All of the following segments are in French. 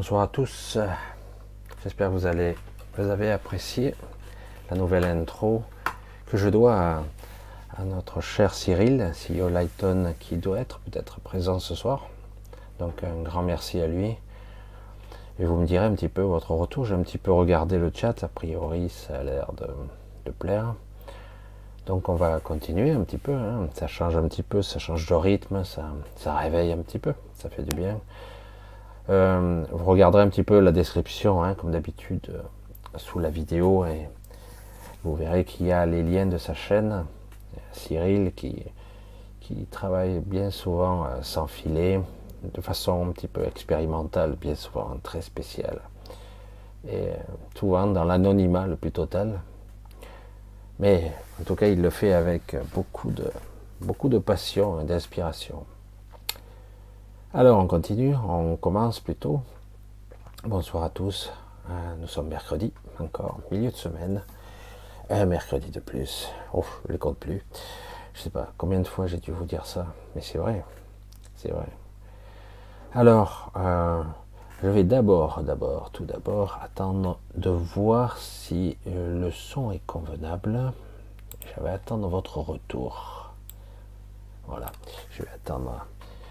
Bonsoir à tous. J'espère que vous avez apprécié la nouvelle intro que je dois à, notre cher Cyril, CEO Lighton, qui doit être peut-être présent ce soir. Donc un grand merci à lui. Et vous me direz un petit peu votre retour. J'ai un petit peu regardé le chat. A priori, ça a l'air de, plaire. Donc on va continuer un petit peu. Hein. Ça change un petit peu, ça change de rythme, ça réveille un petit peu. Ça fait du bien. Euh, vous regarderez un petit peu la description, hein, comme d'habitude, euh, sous la vidéo, et vous verrez qu'il y a les liens de sa chaîne. Cyril qui, qui travaille bien souvent euh, sans filet, de façon un petit peu expérimentale, bien souvent très spéciale. Et souvent dans l'anonymat le plus total. Mais en tout cas, il le fait avec beaucoup de, beaucoup de passion et d'inspiration. Alors, on continue, on commence plutôt. Bonsoir à tous. Nous sommes mercredi, encore milieu de semaine. Un mercredi de plus. Oh, je ne compte plus. Je ne sais pas combien de fois j'ai dû vous dire ça, mais c'est vrai. C'est vrai. Alors, euh, je vais d'abord, d'abord, tout d'abord, attendre de voir si euh, le son est convenable. Je vais attendre votre retour. Voilà, je vais attendre.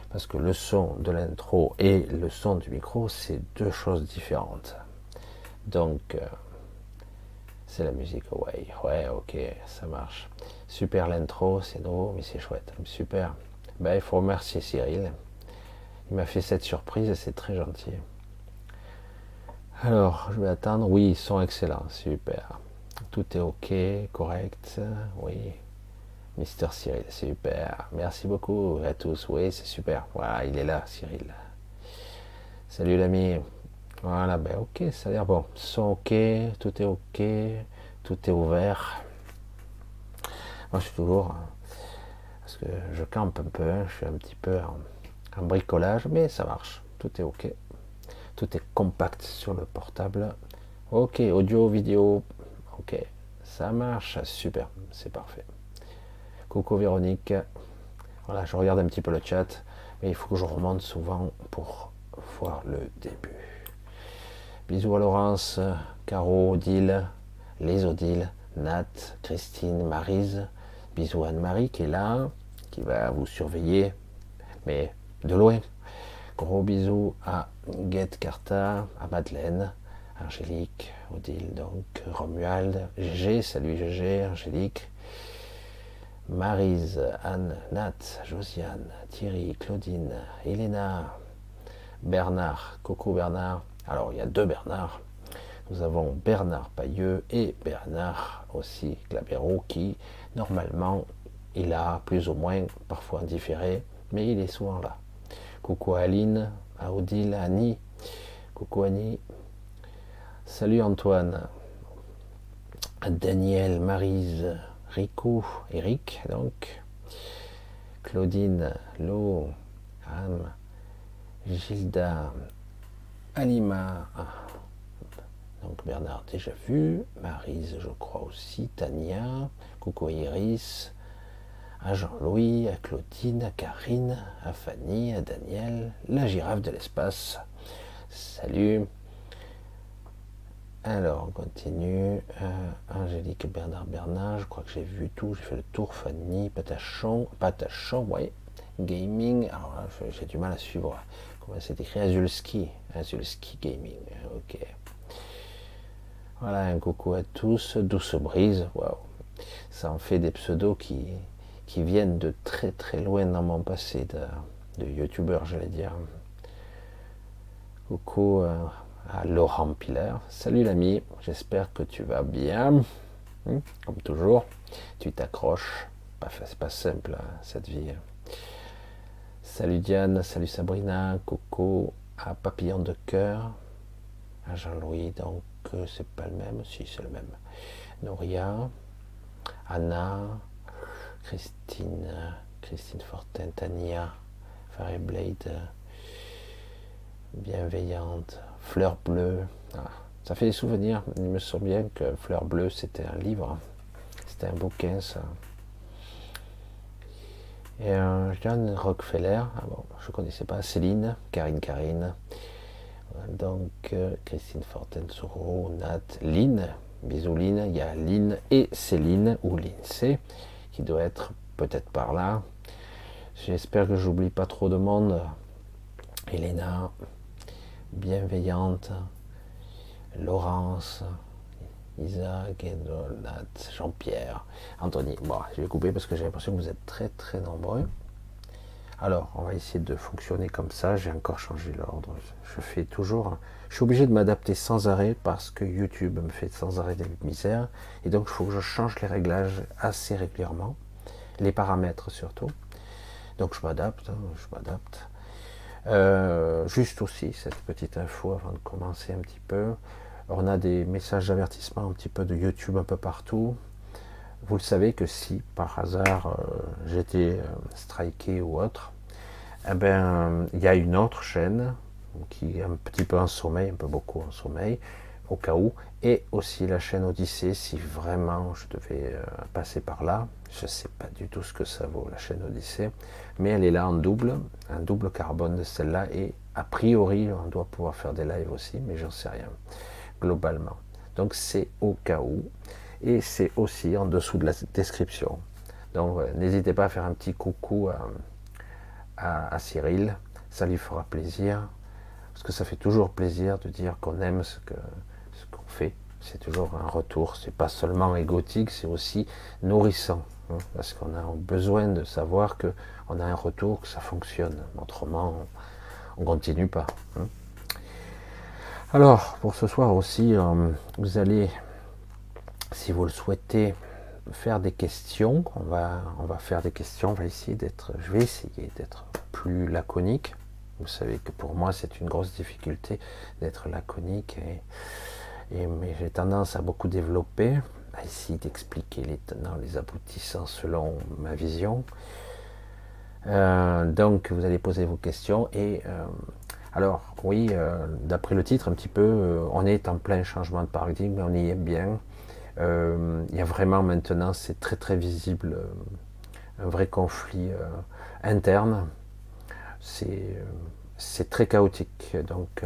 Parce que le son de l'intro et le son du micro, c'est deux choses différentes. Donc, euh, c'est la musique, ouais, ouais, ok, ça marche. Super l'intro, c'est nouveau, mais c'est chouette, super. Ben, il faut remercier Cyril. Il m'a fait cette surprise et c'est très gentil. Alors, je vais attendre. Oui, ils sont excellents, super. Tout est ok, correct. Oui. Mister Cyril, super. Merci beaucoup à tous. Oui, c'est super. Voilà, il est là, Cyril. Salut l'ami. Voilà, ben ok, ça a l'air bon. Son ok, tout est ok, tout est ouvert. Moi, je suis toujours. Parce que je campe un peu, je suis un petit peu en bricolage, mais ça marche. Tout est ok. Tout est compact sur le portable. Ok, audio, vidéo. Ok, ça marche. Super, c'est parfait. Coucou Véronique. Voilà, je regarde un petit peu le chat, mais il faut que je remonte souvent pour voir le début. Bisous à Laurence, Caro, Odile, les Odile, Nat, Christine, Marise. Bisous à Anne-Marie qui est là, qui va vous surveiller, mais de loin. Gros bisous à Get Carta, à Madeleine, Angélique, Odile, donc Romuald, GG, salut GG, Angélique, Marise, Anne, Nat, Josiane, Thierry, Claudine, Elena, Bernard, Coco Bernard. Alors il y a deux Bernard. Nous avons Bernard Pailleux et Bernard aussi Glabero qui normalement il a plus ou moins parfois différé, mais il est souvent là. Coucou Aline, à Odile, Annie. Coucou Annie. Salut Antoine. Daniel, Marise, Rico, Eric, donc. Claudine, Lo, Gilda, Alima. Donc Bernard déjà vu, Marise je crois aussi, Tania, coucou Iris, à Jean-Louis, à Claudine, à Karine, à Fanny, à Daniel, la girafe de l'espace. Salut. Alors, on continue. Euh, Angélique Bernard Bernard, je crois que j'ai vu tout. J'ai fait le tour. Fanny, Patachon, Patachon, oui. Gaming, alors là, j'ai du mal à suivre. Comment c'est écrit Azulski. Azulski Gaming, ok. Voilà, un coucou à tous. Douce brise, waouh. Ça en fait des pseudos qui, qui viennent de très très loin dans mon passé de, de youtubeur, j'allais dire. Coucou euh, à Laurent Piller. Salut l'ami, j'espère que tu vas bien. Hum, comme toujours, tu t'accroches. C'est pas simple hein, cette vie. Salut Diane, salut Sabrina, Coco, à Papillon de cœur, à Jean-Louis, donc euh, c'est pas le même, si c'est le même. Noria, Anna, Christine, Christine Fortin, Tania, Fireblade, bienveillante, Fleur bleue. Ah, ça fait des souvenirs. Il me souvient que Fleur bleue, c'était un livre. C'était un bouquin, ça. Et euh, John Rockefeller, ah bon, je ne connaissais pas, Céline, Karine Karine, Donc, euh, Christine Fortensoro, Nat, Lynn, bisous Lynn, il y a Lynn et Céline, ou Lindsay, qui doit être peut-être par là. J'espère que j'oublie pas trop de monde. Elena, bienveillante, Laurence, Isaac, Nat, Jean-Pierre, Anthony. Bon, je vais couper parce que j'ai l'impression que vous êtes très très nombreux. Alors, on va essayer de fonctionner comme ça. J'ai encore changé l'ordre. Je fais toujours. Je suis obligé de m'adapter sans arrêt parce que YouTube me fait sans arrêt des misères. Et donc, il faut que je change les réglages assez régulièrement. Les paramètres surtout. Donc, je m'adapte. Hein, je m'adapte. Euh, juste aussi, cette petite info avant de commencer un petit peu. On a des messages d'avertissement un petit peu de YouTube un peu partout. Vous le savez que si par hasard euh, j'étais euh, striké ou autre, eh ben, il y a une autre chaîne qui est un petit peu en sommeil, un peu beaucoup en sommeil, au cas où, et aussi la chaîne Odyssée, si vraiment je devais passer par là. Je ne sais pas du tout ce que ça vaut, la chaîne Odyssée, mais elle est là en double, un double carbone de celle-là, et a priori, on doit pouvoir faire des lives aussi, mais j'en sais rien, globalement. Donc c'est au cas où et c'est aussi en dessous de la description. Donc n'hésitez pas à faire un petit coucou à, Cyril, ça lui fera plaisir, parce que ça fait toujours plaisir de dire qu'on aime ce qu'on ce qu'on fait. C'est toujours un retour, c'est pas seulement égotique, c'est aussi nourrissant, hein, parce qu'on a besoin de savoir que on a un retour, que ça fonctionne. Autrement, on, ne continue pas. Hein. Alors, pour ce soir aussi, euh, vous allez si vous le souhaitez, faire des questions. On va, on faire des questions. On essayer d'être, je vais essayer d'être plus laconique. Vous savez que pour moi, c'est une grosse difficulté d'être laconique. Mais j'ai tendance à beaucoup développer, à essayer d'expliquer les tenants, les aboutissants selon ma vision. Euh, donc, vous allez poser vos questions. Et euh, alors, oui, euh, d'après le titre, un petit peu, on est en plein changement de paradigme, on y est bien. Il y a vraiment maintenant, c'est très très visible, un vrai conflit interne. C'est très chaotique. Donc,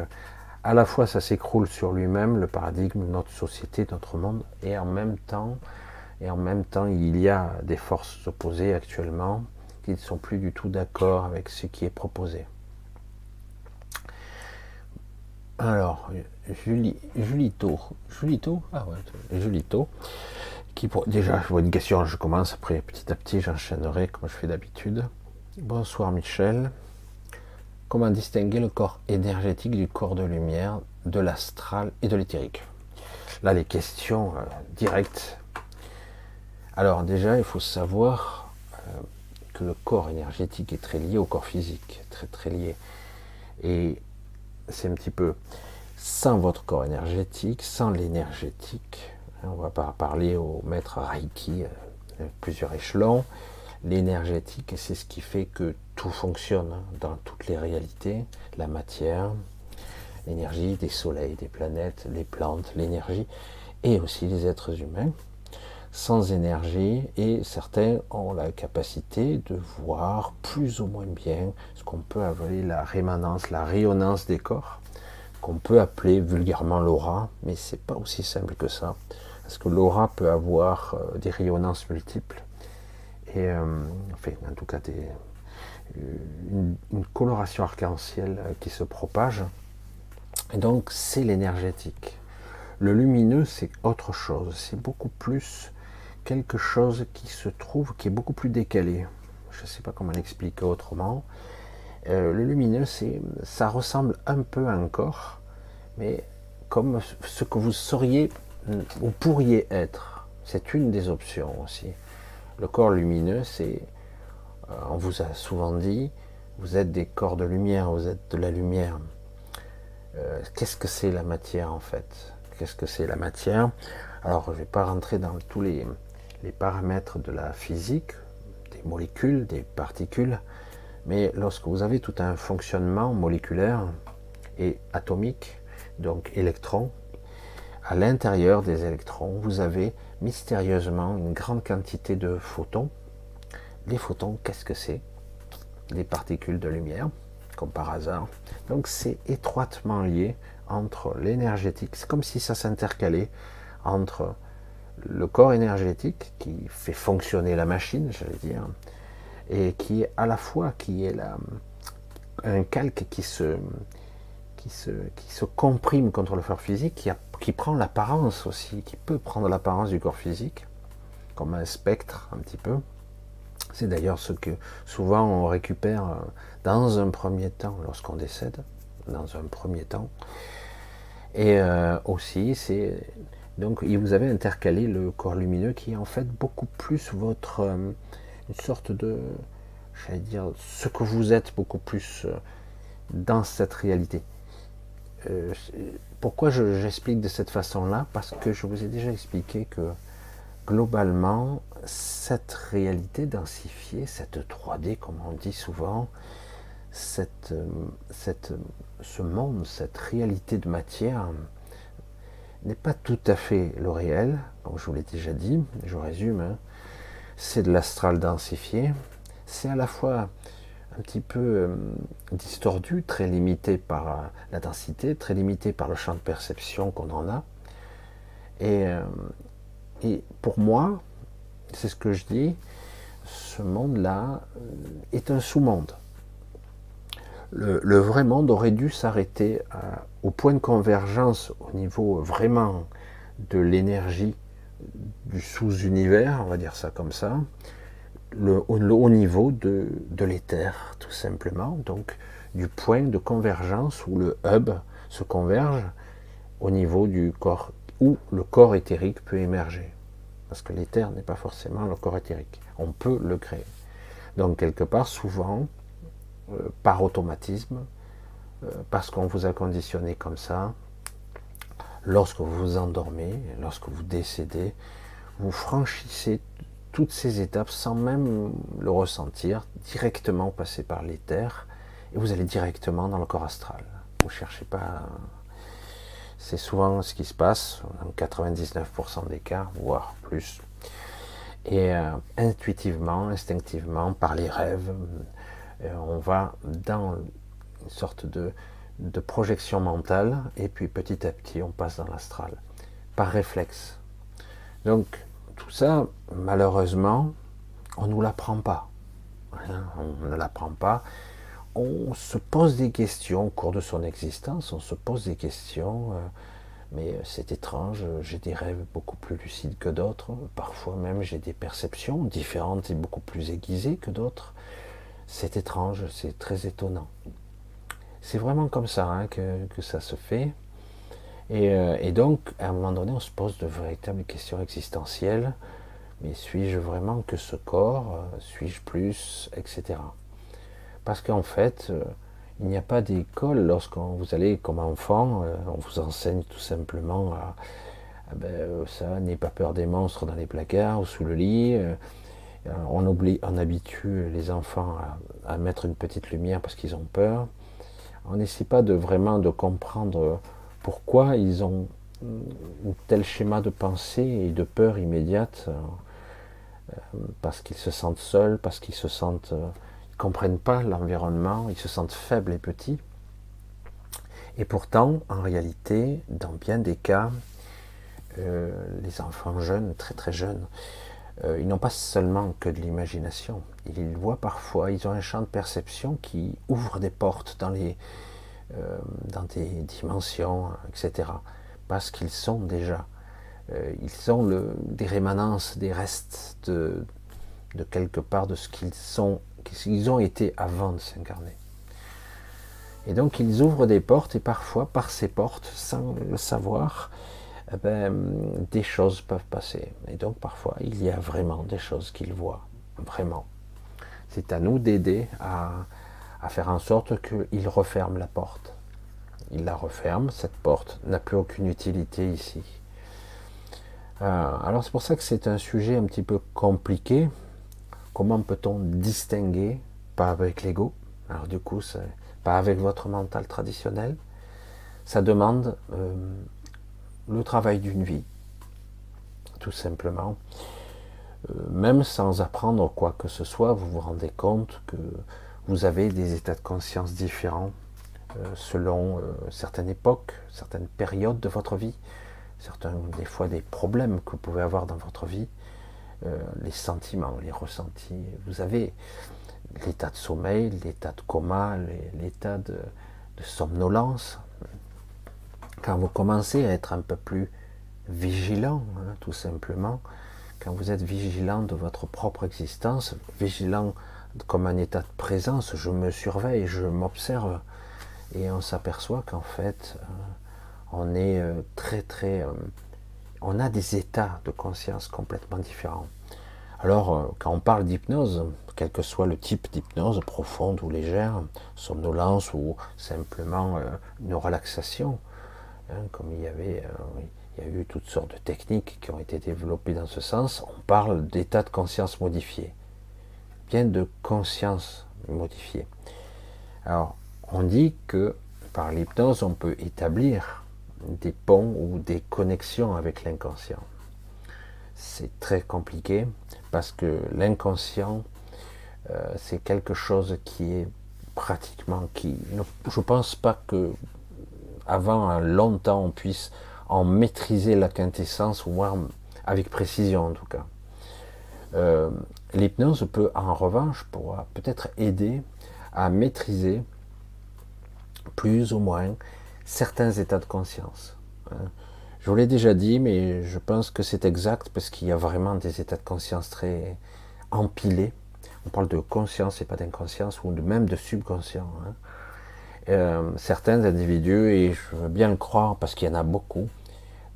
à la fois, ça s'écroule sur lui-même, le paradigme, notre société, notre monde, et en même temps, et en même temps, il y a des forces opposées actuellement qui ne sont plus du tout d'accord avec ce qui est proposé. Alors, Julie, Julito, Julito, ah ouais, Julito, qui pour, déjà, je vois une question, je commence, après petit à petit j'enchaînerai comme je fais d'habitude. Bonsoir Michel. Comment distinguer le corps énergétique du corps de lumière, de l'astral et de l'éthérique? Là, les questions euh, directes. Alors déjà, il faut savoir euh, que le corps énergétique est très lié au corps physique, très très lié. Et c'est un petit peu sans votre corps énergétique, sans l'énergétique. Hein, on va pas parler au maître Reiki, euh, plusieurs échelons. L'énergétique, c'est ce qui fait que tout fonctionne dans toutes les réalités, la matière, l'énergie des soleils, des planètes, les plantes, l'énergie, et aussi les êtres humains. Sans énergie, et certains ont la capacité de voir plus ou moins bien ce qu'on peut appeler la rémanence, la rayonnance des corps qu'on peut appeler vulgairement l'aura, mais c'est pas aussi simple que ça, parce que l'aura peut avoir euh, des rayonnances multiples euh, enfin, en tout cas une, coloration arc-en-ciel euh, qui se propage. Et donc c'est l'énergétique. Le lumineux c'est autre chose, c'est beaucoup plus quelque chose qui se trouve, qui est beaucoup plus décalé. Je ne sais pas comment l'expliquer autrement. Euh, le lumineux, ça ressemble un peu à un corps, mais comme ce que vous seriez ou pourriez être. C'est une des options aussi. Le corps lumineux, c'est, euh, on vous a souvent dit, vous êtes des corps de lumière, vous êtes de la lumière. Euh, qu'est-ce que c'est la matière en fait? Qu'est-ce que c'est la matière? Alors, je ne vais pas rentrer dans tous les, les paramètres de la physique, des molécules, des particules, mais lorsque vous avez tout un fonctionnement moléculaire et atomique, donc électrons, à l'intérieur des électrons, vous avez mystérieusement une grande quantité de photons. Les photons, qu'est-ce que c'est? Des particules de lumière. comme par hasard. Donc c'est étroitement lié entre l'énergétique. C'est comme si ça s'intercalait entre le corps énergétique qui fait fonctionner la machine, j'allais dire, et qui est à la fois qui est un calque qui se, qui se, comprime contre le corps physique, qui, qui prend l'apparence aussi, qui peut prendre l'apparence du corps physique, comme un spectre un petit peu. C'est d'ailleurs ce que souvent on récupère euh, dans un premier temps lorsqu'on décède, dans un premier temps. Et euh, aussi, c'est donc vous avez intercalé le corps lumineux qui est en fait beaucoup plus votre euh, une sorte de, j'allais dire, ce que vous êtes beaucoup plus dans cette réalité. Pourquoi j'explique de cette façon-là? Parce que je vous ai déjà expliqué que globalement, cette réalité densifiée, cette 3D, comme on dit souvent, cette, cette, ce monde, cette réalité de matière n'est pas tout à fait le réel, comme je vous l'ai déjà dit, je résume, hein. c'est de l'astral densifié, c'est à la fois un petit peu euh, distordu, très limité par euh, la densité, très limité par le champ de perception qu'on en a, et, euh, pour moi, c'est ce que je dis, ce monde-là est un sous-monde. Le, vrai monde aurait dû s'arrêter au point de convergence au niveau vraiment de l'énergie du sous-univers, on va dire ça comme ça, le, au, niveau de, de l'éther, tout simplement, donc du point de convergence où le hub se converge au niveau du corps où le corps éthérique peut émerger. Parce que l'éther n'est pas forcément le corps éthérique. On peut le créer. Donc quelque part, souvent, euh, par automatisme, euh, parce qu'on vous a conditionné comme ça, lorsque vous vous endormez, lorsque vous décédez, vous franchissez toutes ces étapes sans même le ressentir, directement passer par l'éther, et vous allez directement dans le corps astral. Vous ne cherchez pas c'est souvent ce qui se passe, dans 99% des cas, voire plus. Et euh, intuitivement, instinctivement, par les rêves, euh, on va dans une sorte de, de, projection mentale, et puis petit à petit, on passe dans l'astral, par réflexe. Donc, tout ça, malheureusement, on ne nous l'apprend pas. Hein, on ne l'apprend pas on se pose des questions au cours de son existence, on se pose des questions, euh, mais c'est étrange, j'ai des rêves beaucoup plus lucides que d'autres, parfois même j'ai des perceptions différentes et beaucoup plus aiguisées que d'autres. C'est étrange, c'est très étonnant. C'est vraiment comme ça hein, que, ça se fait. Et, euh, et, donc, à un moment donné, on se pose de véritables questions existentielles. Mais suis-je vraiment que ce corps euh, Suis-je plus Etc. Parce qu'en fait, euh, il n'y a pas d'école lorsqu'on vous allez comme enfant, on vous enseigne tout simplement à, ben, euh, ça, n'ayez pas peur des monstres dans les placards ou sous le lit. on, oublie, on habitue les enfants à, mettre une petite lumière parce qu'ils ont peur. On n'essaie pas de vraiment de comprendre pourquoi ils ont un tel schéma de pensée et de peur immédiate parce qu'ils se sentent seuls, parce qu'ils se sentent comprennent pas l'environnement, ils se sentent faibles et petits. Et pourtant, en réalité, dans bien des cas, euh, les enfants jeunes, très très jeunes, euh, ils n'ont pas seulement que de l'imagination. Ils voient parfois, ils ont un champ de perception qui ouvre des portes dans, les, euh, dans des dimensions, etc. Parce qu'ils sont déjà, ils sont des rémanences, des restes de, de quelque part de ce qu'ils sont qu'ils ont été avant de s'incarner. Et donc ils ouvrent des portes et parfois par ces portes, sans le savoir, eh ben, des choses peuvent passer. Et donc parfois il y a vraiment des choses qu'ils voient, vraiment. C'est à nous d'aider à, faire en sorte qu'ils referment la porte. Ils la referment, cette porte n'a plus aucune utilité ici. Euh, alors c'est pour ça que c'est un sujet un petit peu compliqué, Comment peut-on distinguer Pas avec l'ego? Alors du coup, pas avec votre mental traditionnel. Ça demande euh, le travail d'une vie, tout simplement. Euh, même sans apprendre quoi que ce soit, vous vous rendez compte que vous avez des états de conscience différents euh, selon euh, certaines époques, certaines périodes de votre vie, certains des fois des problèmes que vous pouvez avoir dans votre vie, euh, les sentiments, les ressentis. Vous avez l'état de sommeil, l'état de coma, l'état de, somnolence. Quand vous commencez à être un peu plus vigilant, hein, tout simplement, quand vous êtes vigilant de votre propre existence, vigilant comme un état de présence, je me surveille, je m'observe, et on s'aperçoit qu'en fait, euh, on est euh, très très... Euh, on a des états de conscience complètement différents. Alors, quand on parle d'hypnose, quel que soit le type d'hypnose, profonde ou légère, somnolence ou simplement une relaxation, hein, comme il y avait, il y a eu toutes sortes de techniques qui ont été développées dans ce sens, on parle d'état de conscience modifié, de conscience modifiée. Alors, on dit que par l'hypnose, on peut établir des ponts ou des connexions avec l'inconscient. C'est très compliqué parce que l'inconscient, euh, c'est quelque chose qui est pratiquement qui. Je pense pas que avant longtemps on puisse en maîtriser la quintessence, ou voir avec précision en tout cas. Euh, l'hypnose peut en revanche peut-être aider à maîtriser plus ou moins certains états de conscience. Hein. Je vous l'ai déjà dit, mais je pense que c'est exact parce qu'il y a vraiment des états de conscience très empilés. On parle de conscience et pas d'inconscience, ou même de subconscient. Hein. Euh, certains individus, et je veux bien le croire parce qu'il y en a beaucoup,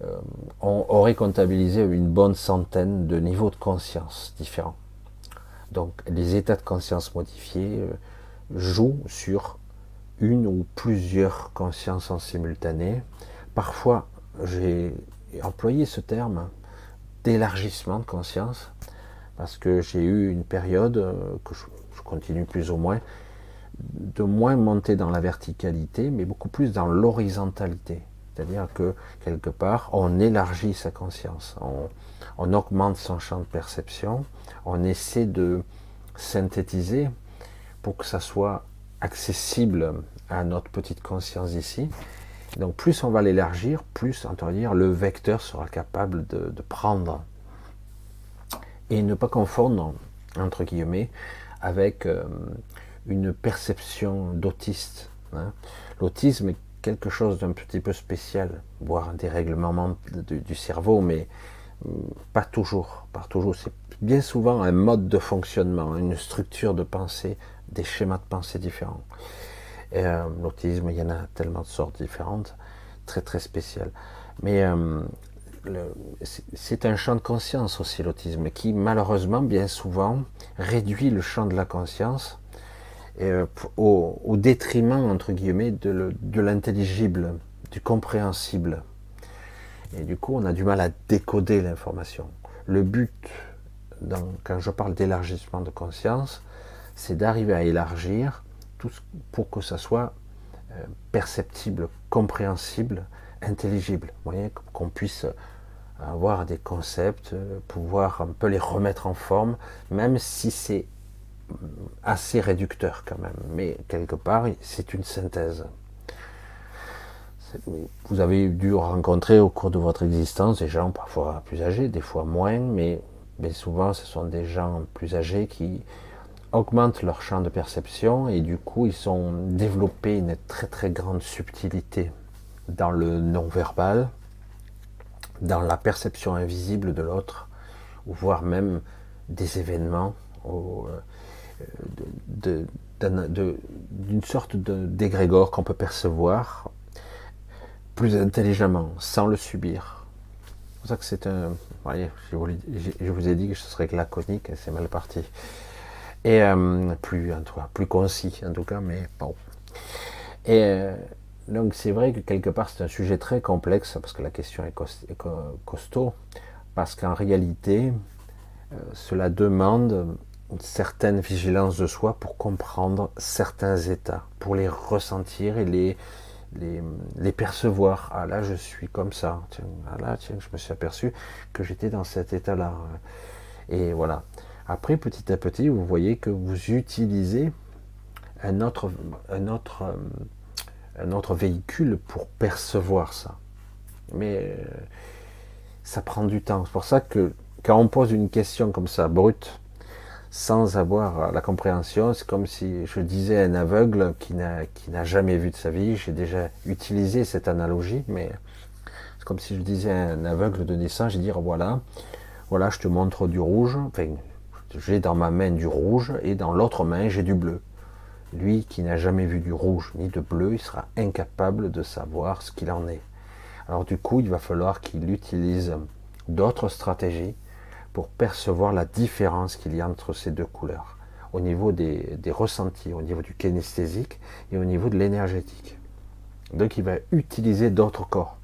euh, on aurait comptabilisé une bonne centaine de niveaux de conscience différents. Donc les états de conscience modifiés euh, jouent sur une ou plusieurs consciences en simultané. Parfois, j'ai employé ce terme d'élargissement de conscience parce que j'ai eu une période euh, que je, continue plus ou moins de moins monter dans la verticalité, mais beaucoup plus dans l'horizontalité. C'est-à-dire que quelque part, on élargit sa conscience, on, augmente son champ de perception, on essaie de synthétiser pour que ça soit accessible à notre petite conscience ici. Donc plus on va l'élargir, plus on le vecteur sera capable de, prendre. Et ne pas confondre, entre guillemets, avec euh, une perception d'autiste. Hein. L'autisme quelque chose d'un petit peu spécial, voire un dérèglement du, cerveau, mais euh, pas toujours. Pas toujours. C'est bien souvent un mode de fonctionnement, une structure de pensée des schémas de pensée différents. Euh, l'autisme, il y en a tellement de sortes différentes, très très spéciales. Mais euh, c'est un champ de conscience aussi, l'autisme, qui malheureusement, bien souvent, réduit le champ de la conscience euh, au, détriment, entre guillemets, de l'intelligible, du compréhensible. Et du coup, on a du mal à décoder l'information. Le but, quand je parle d'élargissement de conscience, c'est d'arriver à élargir tout pour que ça soit euh, perceptible, compréhensible, intelligible. Vous voyez, qu'on puisse avoir des concepts, euh, pouvoir un peu les remettre en forme, même si c'est assez réducteur quand même. Mais quelque part, c'est une synthèse. Vous avez dû rencontrer au cours de votre existence des gens parfois plus âgés, des fois moins, mais, souvent ce sont des gens plus âgés qui, augmentent leur champ de perception et du coup ils ont développé une très très grande subtilité dans le non-verbal, dans la perception invisible de l'autre, voire même des événements, euh, d'une sorte d'égrégore qu'on peut percevoir plus intelligemment, sans le subir. C'est pour ça que c'est un... Voyez, je, vous, je vous ai dit que ce serait laconique et c'est mal parti et euh, plus, en plus concis en tout cas, mais bon. Et euh, donc c'est vrai que quelque part c'est un sujet très complexe parce que la question est, costaud, parce qu'en réalité euh, cela demande une certaine vigilance de soi pour comprendre certains états, pour les ressentir et les, les, percevoir. Ah là, je suis comme ça. Tiens, ah là, tiens, je me suis aperçu que j'étais dans cet état-là. Et voilà. Après, petit à petit, vous voyez que vous utilisez un autre, un autre, un autre véhicule pour percevoir ça. Mais ça prend du temps. C'est pour ça que quand on pose une question comme ça, brute, sans avoir la compréhension, c'est comme si je disais à un aveugle qui n'a jamais vu de sa vie, j'ai déjà utilisé cette analogie, mais c'est comme si je disais à un aveugle de naissance, je dire voilà, voilà, je te montre du rouge, enfin, j'ai dans ma main du rouge et dans l'autre main j'ai du bleu. Lui qui n'a jamais vu du rouge ni de bleu, il sera incapable de savoir ce qu'il en est. Alors du coup, il va falloir qu'il utilise d'autres stratégies percevoir la différence qu'il y a entre ces deux couleurs, au niveau des, ressentis, au niveau du kinesthésique et au niveau de l'énergétique. Donc il va utiliser d'autres corps.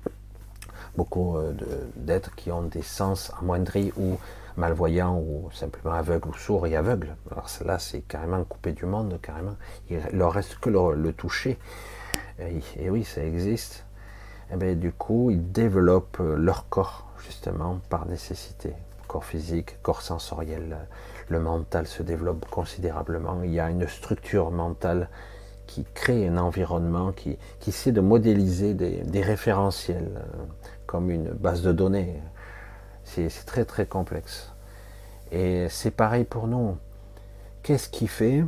Beaucoup euh, d'êtres qui ont des sens amoindris ou malvoyants ou simplement aveugles ou sourds et aveugles. Alors là c'est carrément coupé du monde, carrément. Il leur reste que le, toucher. Et, oui, ça existe. Et eh bien, du coup, ils développent leur corps justement par nécessité corps physique, corps sensoriel, le mental se développe considérablement. Il y a une structure mentale qui crée un environnement, qui, qui essaie de modéliser des, référentiels euh, comme une base de données. C'est très très complexe. Et c'est pareil pour nous. Qu'est-ce qui fait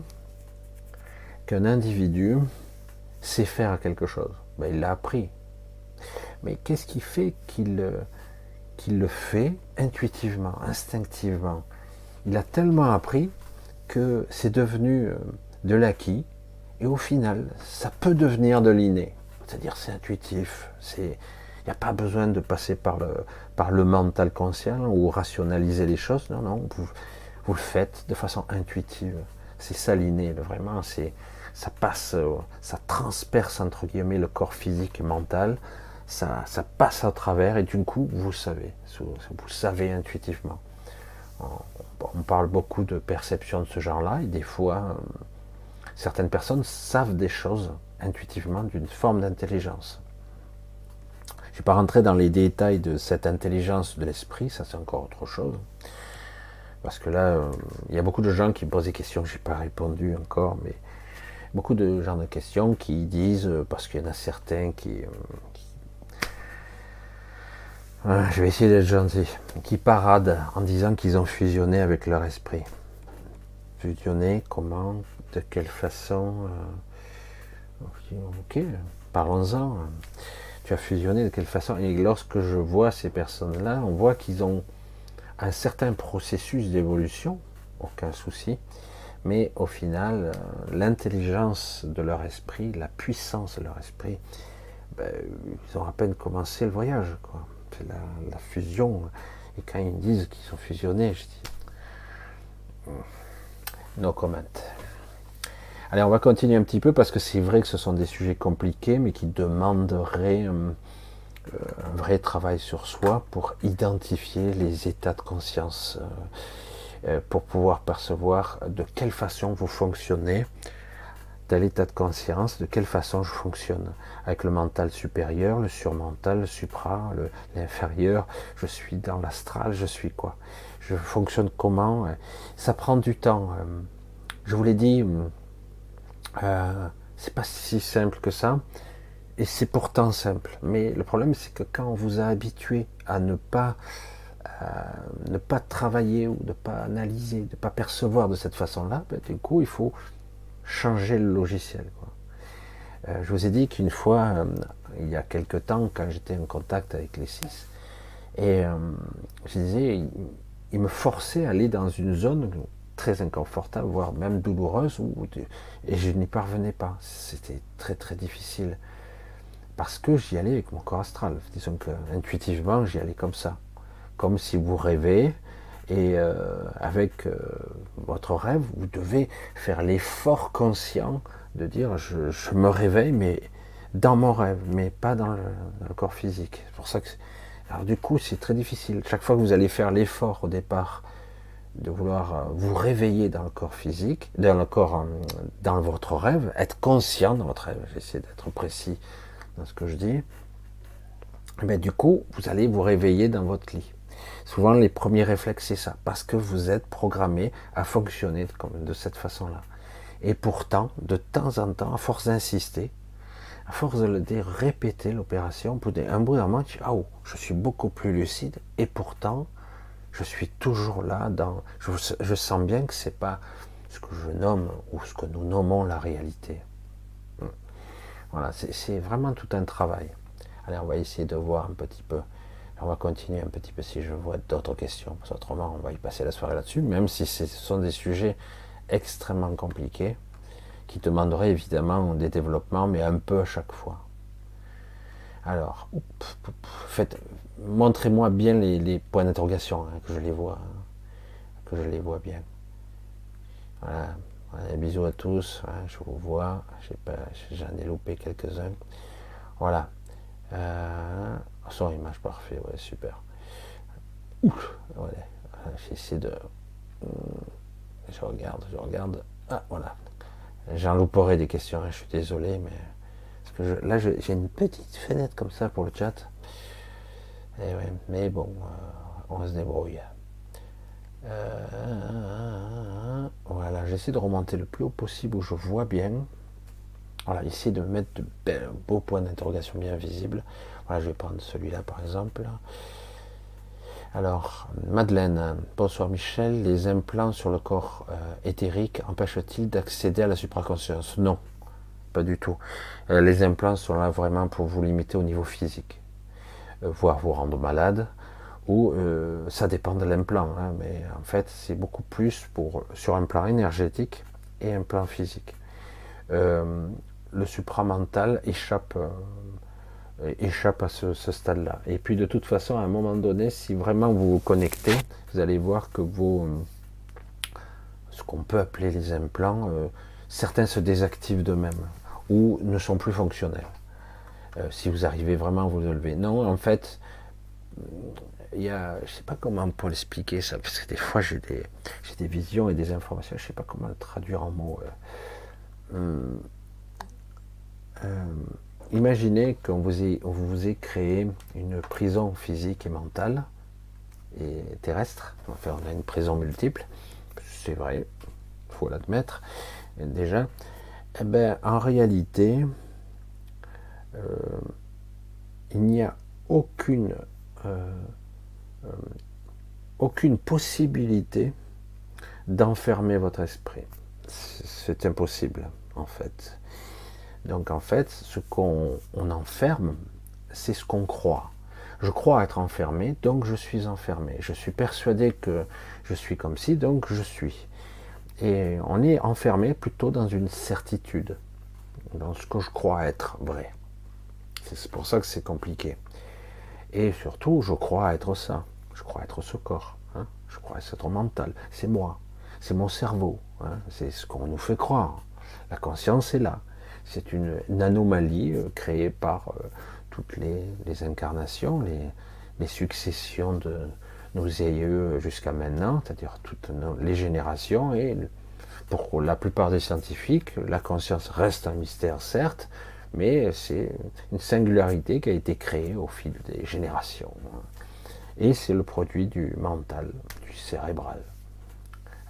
qu'un individu sait faire quelque chose? Ben, Il l'a appris. Mais qu'est-ce qui fait qu'il euh, qu'il le fait intuitivement, instinctivement. Il a tellement appris que c'est devenu euh, de l'acquis et au final, ça peut devenir de l'inné. C'est-à-dire c'est intuitif, il n'y a pas besoin de passer par le, par le mental conscient ou rationaliser les choses. Non, non, vous, vous le faites de façon intuitive. C'est ça l'inné, vraiment. C'est, ça passe, euh, ça transperce entre guillemets le corps physique et mental ça, passe à travers et du coup, vous savez, vous savez intuitivement. On parle beaucoup de perception de ce genre-là et des fois, euh, certaines personnes savent des choses intuitivement d'une forme d'intelligence. Je ne vais pas rentrer dans les détails de cette intelligence de l'esprit, ça c'est encore autre chose. Parce que là, euh, il y a beaucoup de gens qui me posent des questions, je n'ai pas répondu encore, mais beaucoup de gens de questions qui disent, euh, parce qu'il y en a certains qui, je vais essayer d'être gentil. Qui paradent en disant qu'ils ont fusionné avec leur esprit. Fusionné, comment, de quelle façon euh, Ok, parlons-en. Tu as fusionné de quelle façon? Et lorsque je vois ces personnes-là, on voit qu'ils ont un certain processus d'évolution, aucun souci, mais au final, euh, l'intelligence de leur esprit, la puissance de leur esprit, ben, ils ont à peine commencé le voyage. La, fusion. Et quand ils disent qu'ils sont fusionnés, je dis hmm, no comment. Allez, on va continuer un petit peu parce que c'est vrai que ce sont des sujets compliqués, mais qui demanderaient euh, un vrai travail sur soi pour identifier les états de conscience, euh, euh, pour pouvoir percevoir de quelle façon vous fonctionnez, tel état de conscience, de quelle façon je fonctionne avec le mental supérieur, le surmental, le supra, l'inférieur, je suis dans l'astral, je suis quoi Je fonctionne comment Ça prend du temps. Euh, je vous l'ai dit, euh, c'est pas si simple que ça, et c'est pourtant simple. Mais le problème, c'est que quand on vous a habitué à ne pas euh, ne pas travailler ou ne pas analyser, ne pas percevoir de cette façon-là, ben, du coup, il faut changer le logiciel. Euh, je vous ai dit qu'une fois, euh, il y a quelque temps, quand j'étais en contact avec les six, et euh, je disais, il, me forçait à aller dans une zone très inconfortable, voire même douloureuse, et je n'y parvenais pas. C'était très très difficile. Parce que j'y allais avec mon corps astral. Disons que intuitivement, j'y allais comme ça. Comme si vous rêvez, et euh, avec euh, votre rêve, vous devez faire l'effort conscient de dire je, me réveille, mais dans mon rêve, mais pas dans le, corps physique. C'est pour ça que alors du coup, c'est très difficile. Chaque fois que vous allez faire l'effort au départ de vouloir euh, vous réveiller dans le corps physique, dans le corps, dans votre rêve, être conscient dans votre rêve. J'essaie d'être précis dans ce que je dis. Mais du coup, vous allez vous réveiller dans votre lit. Souvent, les premiers réflexes, c'est ça, parce que vous êtes programmé à fonctionner de cette façon-là. Et pourtant, de temps en temps, à force d'insister, à force de, répéter l'opération, un bout d'un moment, tu ah, oh, je suis beaucoup plus lucide, et pourtant, je suis toujours là dans, je, je sens bien que c'est pas ce que je nomme ou ce que nous nommons la réalité. Hmm. Voilà, c'est vraiment tout un travail. Allez, on va essayer de voir un petit peu. On va continuer un petit peu si je vois d'autres questions, parce autrement on va y passer la soirée là-dessus, même si ce sont des sujets extrêmement compliqués, qui demanderaient évidemment des développements, mais un peu à chaque fois. Alors, faites, montrez-moi bien les, points d'interrogation, hein, que je les vois, hein, que je les vois bien. Voilà. bisous à tous, hein, je vous vois, j'en ai loupé quelques-uns. Voilà. Euh, son image parfait, ouais, super. Ouf, j'essaie de. Hmm, je regarde, je regarde. Ah, voilà. J'en louperai des questions, je suis désolé, mais. Parce que là, j'ai une petite fenêtre comme ça pour le chat. Et eh ouais, mais bon, euh, on se débrouille. Euh, voilà, j'essaie de remonter le plus haut possible où je vois bien. Voilà, essayer de mettre de beaux points d'interrogation bien visibles. Voilà, je vais prendre celui-là par exemple. Alors, Madeleine, bonsoir Michel, les implants sur le corps euh, éthérique empêchent-ils d'accéder à la supraconscience? Non, pas du tout. Euh, les implants sont là vraiment pour vous limiter au niveau physique, euh, voire vous rendre malade, ou ça dépend de l'implant, hein, mais en fait c'est beaucoup plus pour sur un plan énergétique et un plan physique. le supramental échappe échappe à ce, stade-là. Et puis de toute façon, à un moment donné, si vraiment vous vous connectez, vous allez voir que vos, ce qu'on peut appeler les implants, euh, certains se désactivent d'eux-mêmes ou ne sont plus fonctionnels. Euh, si vous arrivez vraiment à vous lever. Non, en fait, il y a, je sais pas comment pour l'expliquer ça, parce que des fois j'ai des, des visions et des informations, je sais pas comment le traduire en mots. Euh, Imaginez qu'on vous, ait, vous ait créé une prison physique et mentale et terrestre. Enfin, on a une prison multiple, c'est vrai, il faut l'admettre déjà. Eh ben, en réalité, euh, il n'y a euh, euh, aucune possibilité d'enfermer votre esprit. C'est impossible, en fait. Donc en fait, ce qu'on enferme, c'est ce qu'on croit. Je crois être enfermé, donc je suis enfermé. Je suis persuadé que je suis comme si, donc je suis. Et on est enfermé plutôt dans une certitude, dans ce que je crois être vrai. C'est pour ça que c'est compliqué. Et surtout, je crois être ça. Je crois être ce corps. Hein. Je crois être mental. C'est moi. C'est mon cerveau. Hein. C'est ce qu'on nous fait croire. La conscience est là. C'est une, anomalie euh, créée par euh, toutes les, incarnations, les, successions de nos aïeux jusqu'à maintenant, c'est-à-dire toutes les générations. Et pour la plupart des scientifiques, la conscience reste un mystère, certes, mais c'est une singularité qui a été créée au fil des générations. Et c'est le produit du mental, du cérébral.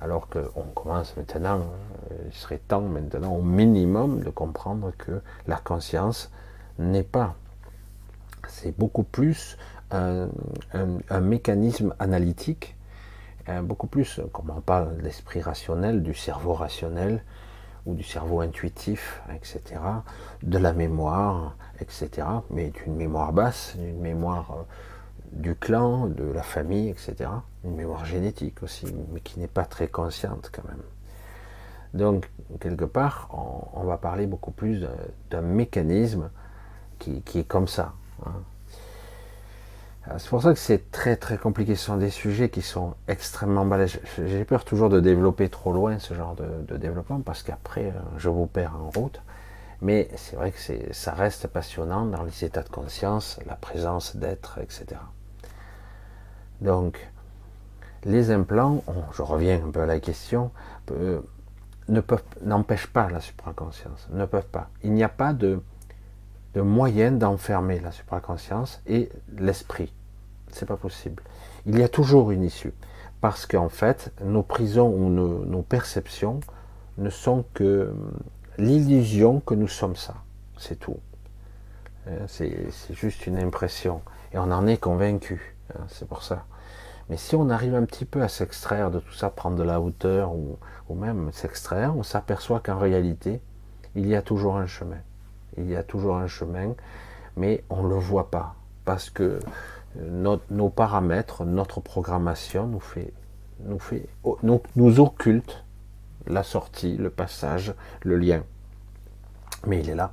Alors qu'on commence maintenant, euh, il serait temps maintenant au minimum de comprendre que la conscience n'est pas. C'est beaucoup plus un, mécanisme analytique, beaucoup plus, comme on parle de l'esprit rationnel, du cerveau rationnel, ou du cerveau intuitif, etc., de la mémoire, etc., mais d'une mémoire basse, d'une mémoire euh, du clan, de la famille, etc. Une mémoire génétique aussi, mais qui n'est pas très consciente quand même. Donc, quelque part, on, va parler beaucoup plus d'un mécanisme qui, est comme ça. Hein. C'est pour ça que c'est très très compliqué. Ce sont des sujets qui sont extrêmement balèzes. J'ai peur toujours de développer trop loin ce genre de, de développement parce qu'après, euh, je vous perds en route. Mais c'est vrai que ça reste passionnant dans les états de conscience, la présence d'être, etc. Donc, les implants, je reviens un peu à la question, euh, ne n'empêchent pas la supraconscience, ne peuvent pas. Il n'y a pas de, moyen d'enfermer la supraconscience et l'esprit. C'est pas possible. Il y a toujours une issue. Parce qu'en fait, nos prisons ou nos, perceptions ne sont que l'illusion que nous sommes ça. C'est tout. Hein, c'est juste une impression. Et on en est convaincu. Hein, c'est pour ça. Mais si on arrive un petit peu à s'extraire de tout ça, prendre de la hauteur ou, même s'extraire, on s'aperçoit qu'en réalité, il y a toujours un chemin. Il y a toujours un chemin, mais on ne le voit pas. Parce que nos paramètres, notre programmation nous fait, nous, fait, nous, nous occulte la sortie, le passage, le lien. Mais il est là.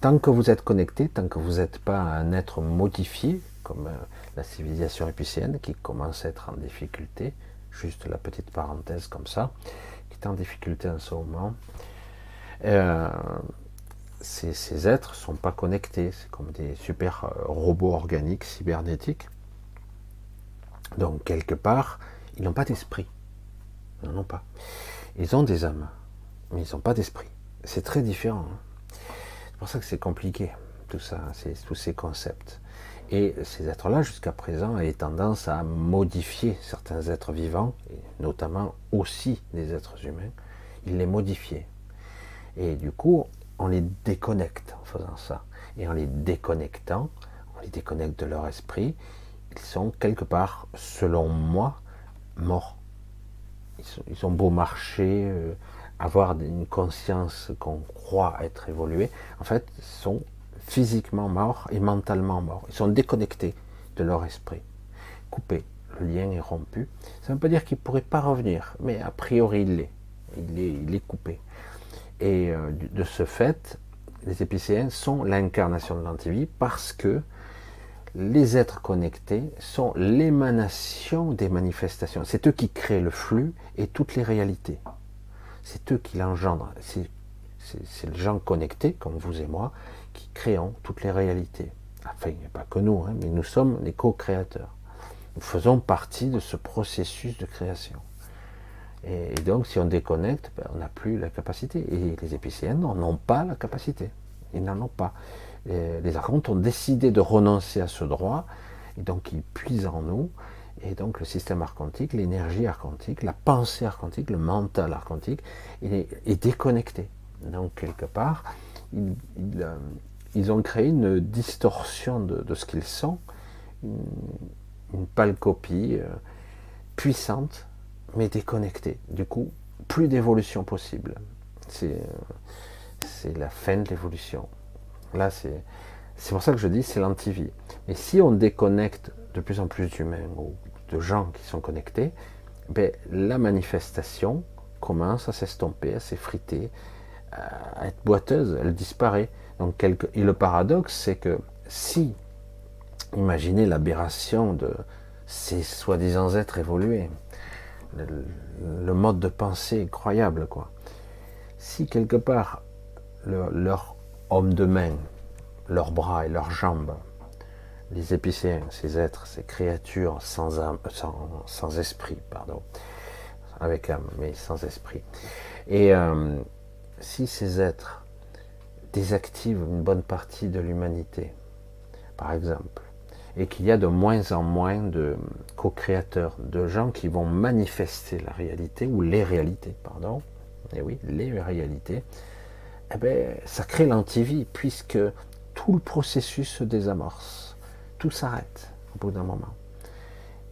Tant que vous êtes connecté, tant que vous n'êtes pas un être modifié, comme euh, la civilisation épicéenne qui commence à être en difficulté, juste la petite parenthèse comme ça, qui est en difficulté en ce moment, euh, ces, êtres ne sont pas connectés, c'est comme des super euh, robots organiques, cybernétiques. Donc quelque part, ils n'ont pas d'esprit. Ils n'en ont pas. Ils ont des âmes, mais ils n'ont pas d'esprit. C'est très différent. Hein. C'est pour ça que c'est compliqué, tout ça, tous ces concepts. Et ces êtres-là, jusqu'à présent, avaient tendance à modifier certains êtres vivants, et notamment aussi des êtres humains. Ils les modifiaient. Et du coup, on les déconnecte en faisant ça. Et en les déconnectant, on les déconnecte de leur esprit, ils sont quelque part, selon moi, morts. Ils, ont beau marcher, euh, avoir une conscience qu'on croit être évoluée, en fait, sont physiquement morts et mentalement morts. Ils sont déconnectés de leur esprit, coupés. Le lien est rompu. Ça ne veut pas dire qu'il ne pas revenir, mais a priori il l'est. Il est, coupé. Et euh, de ce fait, les épicéens sont l'incarnation de l'antivie parce que les êtres connectés sont l'émanation des manifestations. C'est eux qui créent le flux et toutes les réalités. C'est eux qui l'engendrent. C'est les gens connectés, comme vous et moi, créons toutes les réalités. Enfin, il n'y a pas que nous, hein, mais nous sommes les co-créateurs. Nous faisons partie de ce processus de création. Et, donc, si on déconnecte, ben, on n'a plus la capacité. Et les épicéens n'en ont pas la capacité. Ils n'en ont pas. les archontes ont décidé de renoncer à ce droit, et donc ils puisent en nous. Et donc le système archontique, l'énergie archontique, la pensée archontique, le mental archontique, il est, déconnecté. Donc quelque part, ils, euh, ont créé une distorsion de, ce qu'ils sont, une, pâle copie euh, puissante mais déconnecté. Du coup, plus d'évolution possible. C'est la fin de l'évolution. Là, c'est pour ça que je dis c'est l'antivie. Mais si on déconnecte de plus en plus d'humains ou de gens qui sont connectés, ben, la manifestation commence à s'estomper, à s'effriter, à être boiteuse, elle disparaît. Donc, Et le paradoxe, c'est que si, imaginez l'aberration de ces soi-disant êtres évolués, le, mode de pensée incroyable, quoi. Si quelque part leur homme de main, leurs bras et leurs jambes, les épicéens, ces êtres, ces créatures sans âme, sans, esprit, pardon, avec âme, mais sans esprit. Et euh, si ces êtres désactivent une bonne partie de l'humanité, par exemple, et qu'il y a de moins en moins de co-créateurs, de gens qui vont manifester la réalité, ou les réalités, pardon, et eh oui, les réalités, eh bien, ça crée l'antivie, puisque tout le processus se désamorce, tout s'arrête au bout d'un moment.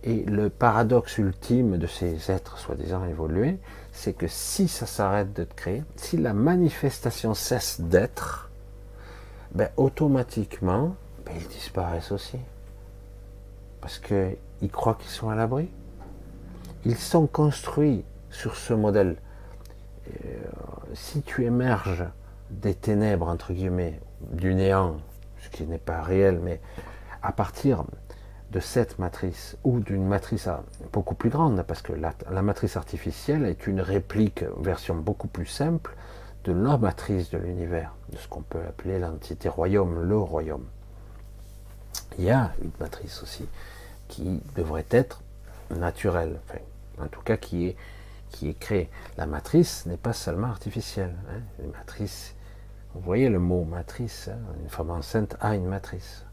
Et le paradoxe ultime de ces êtres soi-disant évolués, c'est que si ça s'arrête de créer, si la manifestation cesse d'être, ben, automatiquement, ben, ils disparaissent aussi parce qu'ils croient qu'ils sont à l'abri. Ils sont construits sur ce modèle. Euh, si tu émerges des ténèbres, entre guillemets, du néant, ce qui n'est pas réel, mais à partir de cette matrice ou d'une matrice beaucoup plus grande, parce que la, matrice artificielle est une réplique, version beaucoup plus simple, de la matrice de l'univers, de ce qu'on peut appeler l'entité royaume, le royaume. Il y a une matrice aussi qui devrait être naturel, en tout cas qui est, qui est créé. La matrice n'est pas seulement artificielle. Hein. Matrice, vous voyez le mot matrice, hein. une femme enceinte a une matrice.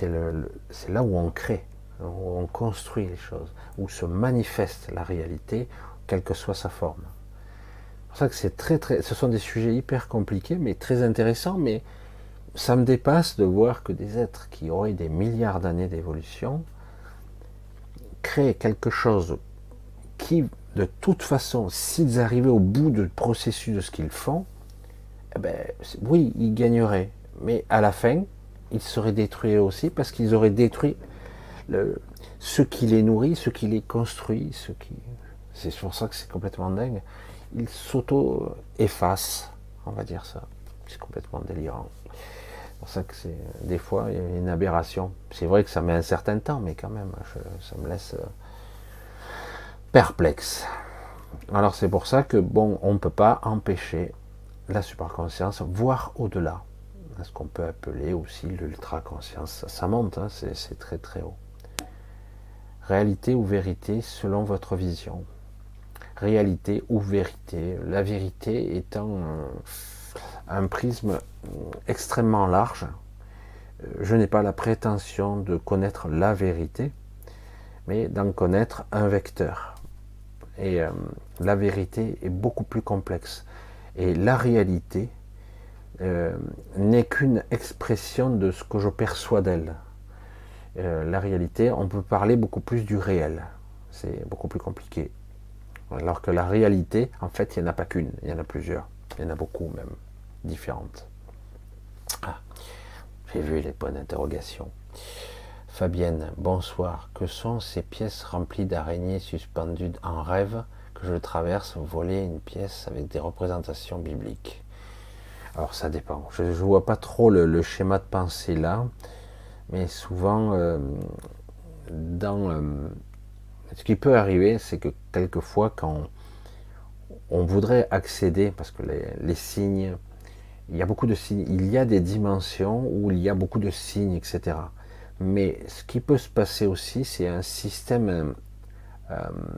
C'est là où on crée, où on construit les choses, où se manifeste la réalité, quelle que soit sa forme. C'est pour ça que ce sont des sujets hyper compliqués, mais très intéressants. Mais ça me dépasse de voir que des êtres qui auraient des milliards d'années d'évolution créent quelque chose qui, de toute façon, s'ils arrivaient au bout du processus de ce qu'ils font, eh ben, oui, ils gagneraient. Mais à la fin, ils seraient détruits aussi parce qu'ils auraient détruit ce qui les nourrit, ce qui les construit, ce qui. C'est pour ça que c'est complètement dingue. Ils s'auto-effacent, on va dire ça. C'est complètement délirant. C'est pour ça que c'est des fois il y a une aberration. C'est vrai que ça met un certain temps, mais quand même, ça me laisse euh, perplexe. Alors c'est pour ça que bon, on ne peut pas empêcher la superconscience, voire au-delà, ce qu'on peut appeler aussi l'ultra-conscience. Ça, monte, hein, c'est très très haut. Réalité ou vérité selon votre vision. Réalité ou vérité. La vérité étant un, prisme extrêmement large. Je n'ai pas la prétention de connaître la vérité, mais d'en connaître un vecteur. Et euh, la vérité est beaucoup plus complexe. Et la réalité euh, n'est qu'une expression de ce que je perçois d'elle. Euh, la réalité, on peut parler beaucoup plus du réel. C'est beaucoup plus compliqué. Alors que la réalité, en fait, il n'y en a pas qu'une, il y en a plusieurs. Il y en a beaucoup même, différentes. Ah, j'ai vu les points d'interrogation. Fabienne, bonsoir. Que sont ces pièces remplies d'araignées suspendues en rêve que je traverse voler une pièce avec des représentations bibliques? Alors ça dépend. Je ne vois pas trop le schéma de pensée là mais souvent, euh, dans, euh, ce qui peut arriver, c'est que quelquefois, quand on, voudrait accéder, parce que les, signes, il y a beaucoup de signes, il y a des dimensions où il y a beaucoup de signes, etc. Mais ce qui peut se passer aussi, c'est un système euh,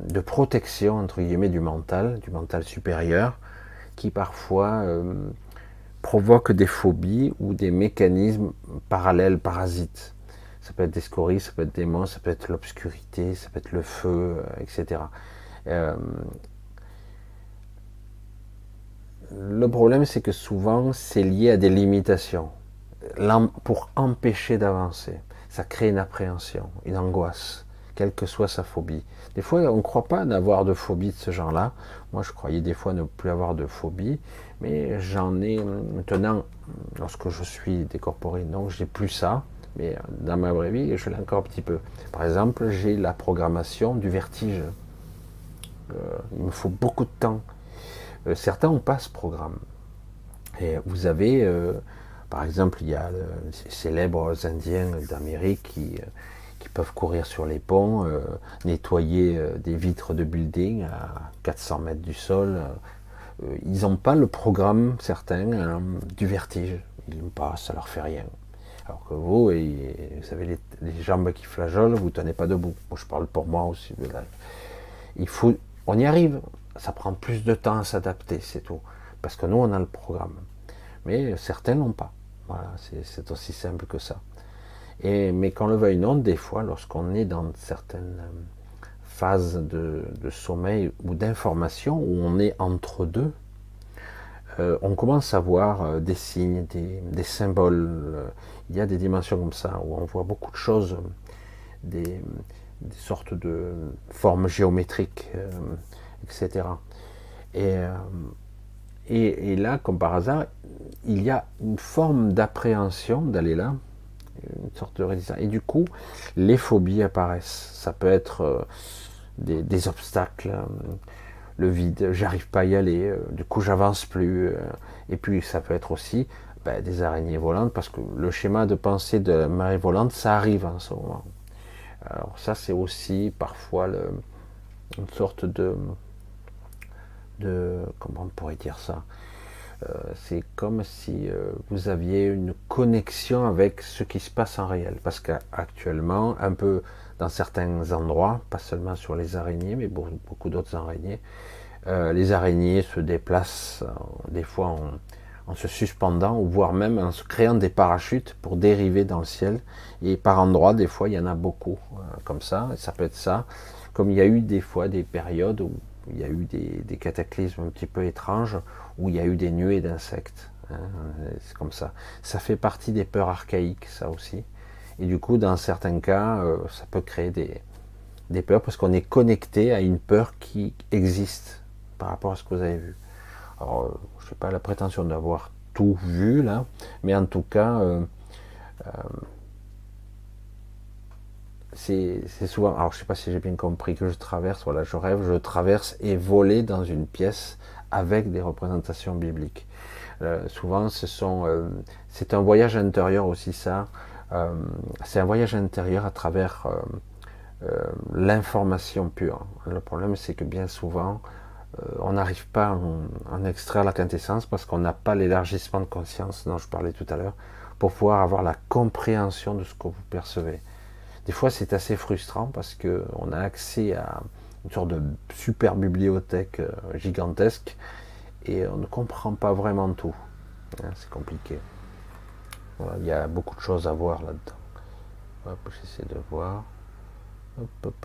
de protection, entre guillemets, du mental, du mental supérieur, qui parfois provoque des phobies ou des mécanismes parallèles, parasites. Ça peut être des scories, ça peut être des monstres, ça peut être l'obscurité, ça peut être le feu, euh, etc. Euh, le problème, c'est que souvent, c'est lié à des limitations pour empêcher d'avancer. Ça crée une appréhension, une angoisse, quelle que soit sa phobie. Des fois, on ne croit pas n'avoir de phobie de ce genre-là. Moi, je croyais des fois ne plus avoir de phobie. Mais j'en ai maintenant, lorsque je suis décorporé, non, j'ai plus ça. Mais dans ma vraie vie, je l'ai encore un petit peu. Par exemple, j'ai la programmation du vertige. Euh, il me faut beaucoup de temps. Euh, certains ont pas ce programme. Et vous avez, euh, par exemple, il y a ces célèbres Indiens d'Amérique qui, peuvent courir sur les ponts, nettoyer des vitres de building à 400 mètres du sol, euh, ils n'ont pas le programme, certains, hein, du vertige. Ils n'ont pas, ça leur fait rien. Alors que vous, vous avez les, jambes qui flageolent, vous ne tenez pas debout. Moi, je parle pour moi aussi. Il faut, on y arrive. Ça prend plus de temps à s'adapter, c'est tout. Parce que nous, on a le programme. Mais certains n'ont pas. Voilà, c'est aussi simple que ça. Et, mais qu'on le veuille non, des fois, lorsqu'on est dans certaines phase de, sommeil ou d'information où on est entre deux, euh, on commence à voir euh, des signes, des, symboles. Il y a des dimensions comme ça où on voit beaucoup de choses, des, sortes de formes géométriques, euh, etc. Et, et, et, là, comme par hasard, il y a une forme d'appréhension d'aller là, une sorte de résistance. Et du coup, les phobies apparaissent. Ça peut être des, obstacles, euh, le vide, j'arrive pas à y aller, euh, du coup j'avance plus. Euh, et puis ça peut être aussi ben, des araignées volantes, parce que le schéma de pensée de la marée volante, ça arrive en ce moment. Alors ça c'est aussi parfois une sorte de, de, comment on pourrait dire ça C'est comme si vous aviez une connexion avec ce qui se passe en réel, parce qu'actuellement, un peu dans certains endroits, pas seulement sur les araignées, mais beaucoup d'autres araignées. Euh, les araignées se déplacent euh, des fois en, se suspendant, ou voire même en se créant des parachutes pour dériver dans le ciel. Et par endroits, des fois, il y en a beaucoup euh, comme ça, ça peut être ça. Comme il y a eu des fois des périodes où il y a eu des, cataclysmes un petit peu étranges où il y a eu des nuées d'insectes. Hein, c'est comme ça. Ça fait partie des peurs archaïques, ça aussi. Et du coup, dans certains cas, euh, ça peut créer des, peurs parce qu'on est connecté à une peur qui existe par rapport à ce que vous avez vu. Alors, euh, je n'ai pas la prétention d'avoir tout vu là, mais en tout cas, euh, c'est souvent, alors je sais pas si j'ai bien compris que je traverse, voilà, je rêve, je traverse et voler dans une pièce avec des représentations bibliques. Souvent, ce sont, c'est un voyage intérieur aussi ça. Euh, c'est un voyage intérieur à travers l'information pure. Le problème, c'est que bien souvent, on n'arrive pas à en, extraire la quintessence parce qu'on n'a pas l'élargissement de conscience dont je parlais tout à l'heure pour pouvoir avoir la compréhension de ce que vous percevez. Des fois, c'est assez frustrant parce qu'on a accès à une sorte de super bibliothèque euh, gigantesque et on ne comprend pas vraiment tout. Hein, c'est compliqué. Il y a beaucoup de choses à voir là-dedans. j'essaie de voir. Hop.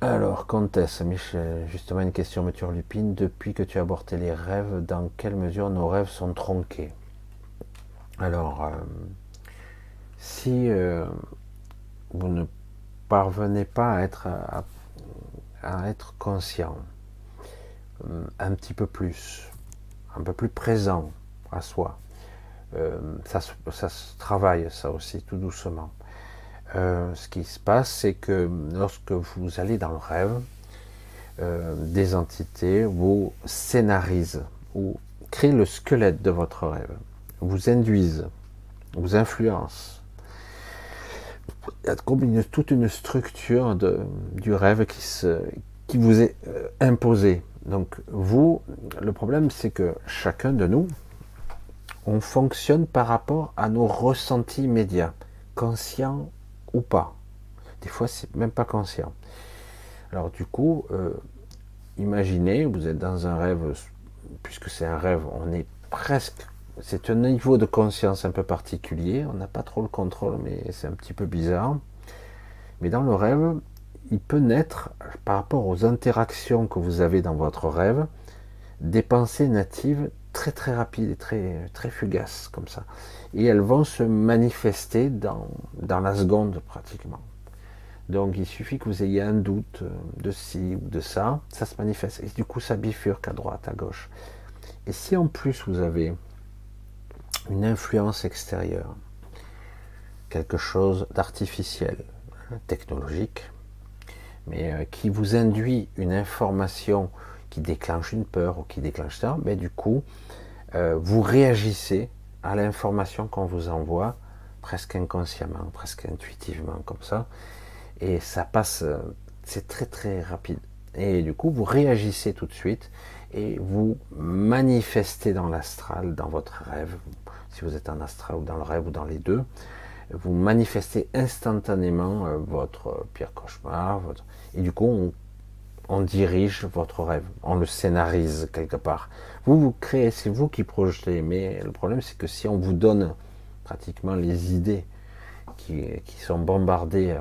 Alors, Comtesse, Michel, justement une question, me Lupine. Depuis que tu as aborté les rêves, dans quelle mesure nos rêves sont tronqués? Alors, euh, si euh, vous ne parvenez pas à être, conscient, un petit peu plus, un peu plus présent à soi, ça, ça, se travaille, ça aussi, tout doucement. ce qui se passe, c'est que lorsque vous allez dans le rêve, des entités vous scénarisent ou créent le squelette de votre rêve vous induisent, vous influencent. Il y a toute une structure du rêve qui, se, qui vous est euh, imposée. Donc vous, le problème c'est que chacun de nous, on fonctionne par rapport à nos ressentis immédiats, conscients ou pas. Des fois, c'est même pas conscient. Alors du coup, euh, imaginez, vous êtes dans un rêve, puisque c'est un rêve, on est presque c'est un niveau de conscience un peu particulier. On n'a pas trop le contrôle, mais c'est un petit peu bizarre. Mais dans le rêve, il peut naître, par rapport aux interactions que vous avez dans votre rêve, des pensées natives très très rapides et très, très fugaces, comme ça. Et elles vont se manifester dans, dans la seconde pratiquement. Donc il suffit que vous ayez un doute de ci ou de ça, ça se manifeste. Et du coup, ça bifurque à droite, à gauche. Et si en plus vous avez une influence extérieure, quelque chose d'artificiel, technologique, mais euh, qui vous induit une information qui déclenche une peur ou qui déclenche ça, mais du coup, euh, vous réagissez à l'information qu'on vous envoie presque inconsciemment, presque intuitivement comme ça, et ça passe, euh, c'est très très rapide. Et du coup, vous réagissez tout de suite et vous manifestez dans l'astral, dans votre rêve, si vous êtes en astral ou dans le rêve ou dans les deux, vous manifestez instantanément euh, votre pire cauchemar, et du coup on, dirige votre rêve, on le scénarise quelque part. Vous vous créez, c'est vous qui projetez, mais le problème c'est que si on vous donne pratiquement les idées qui, qui sont bombardées, euh,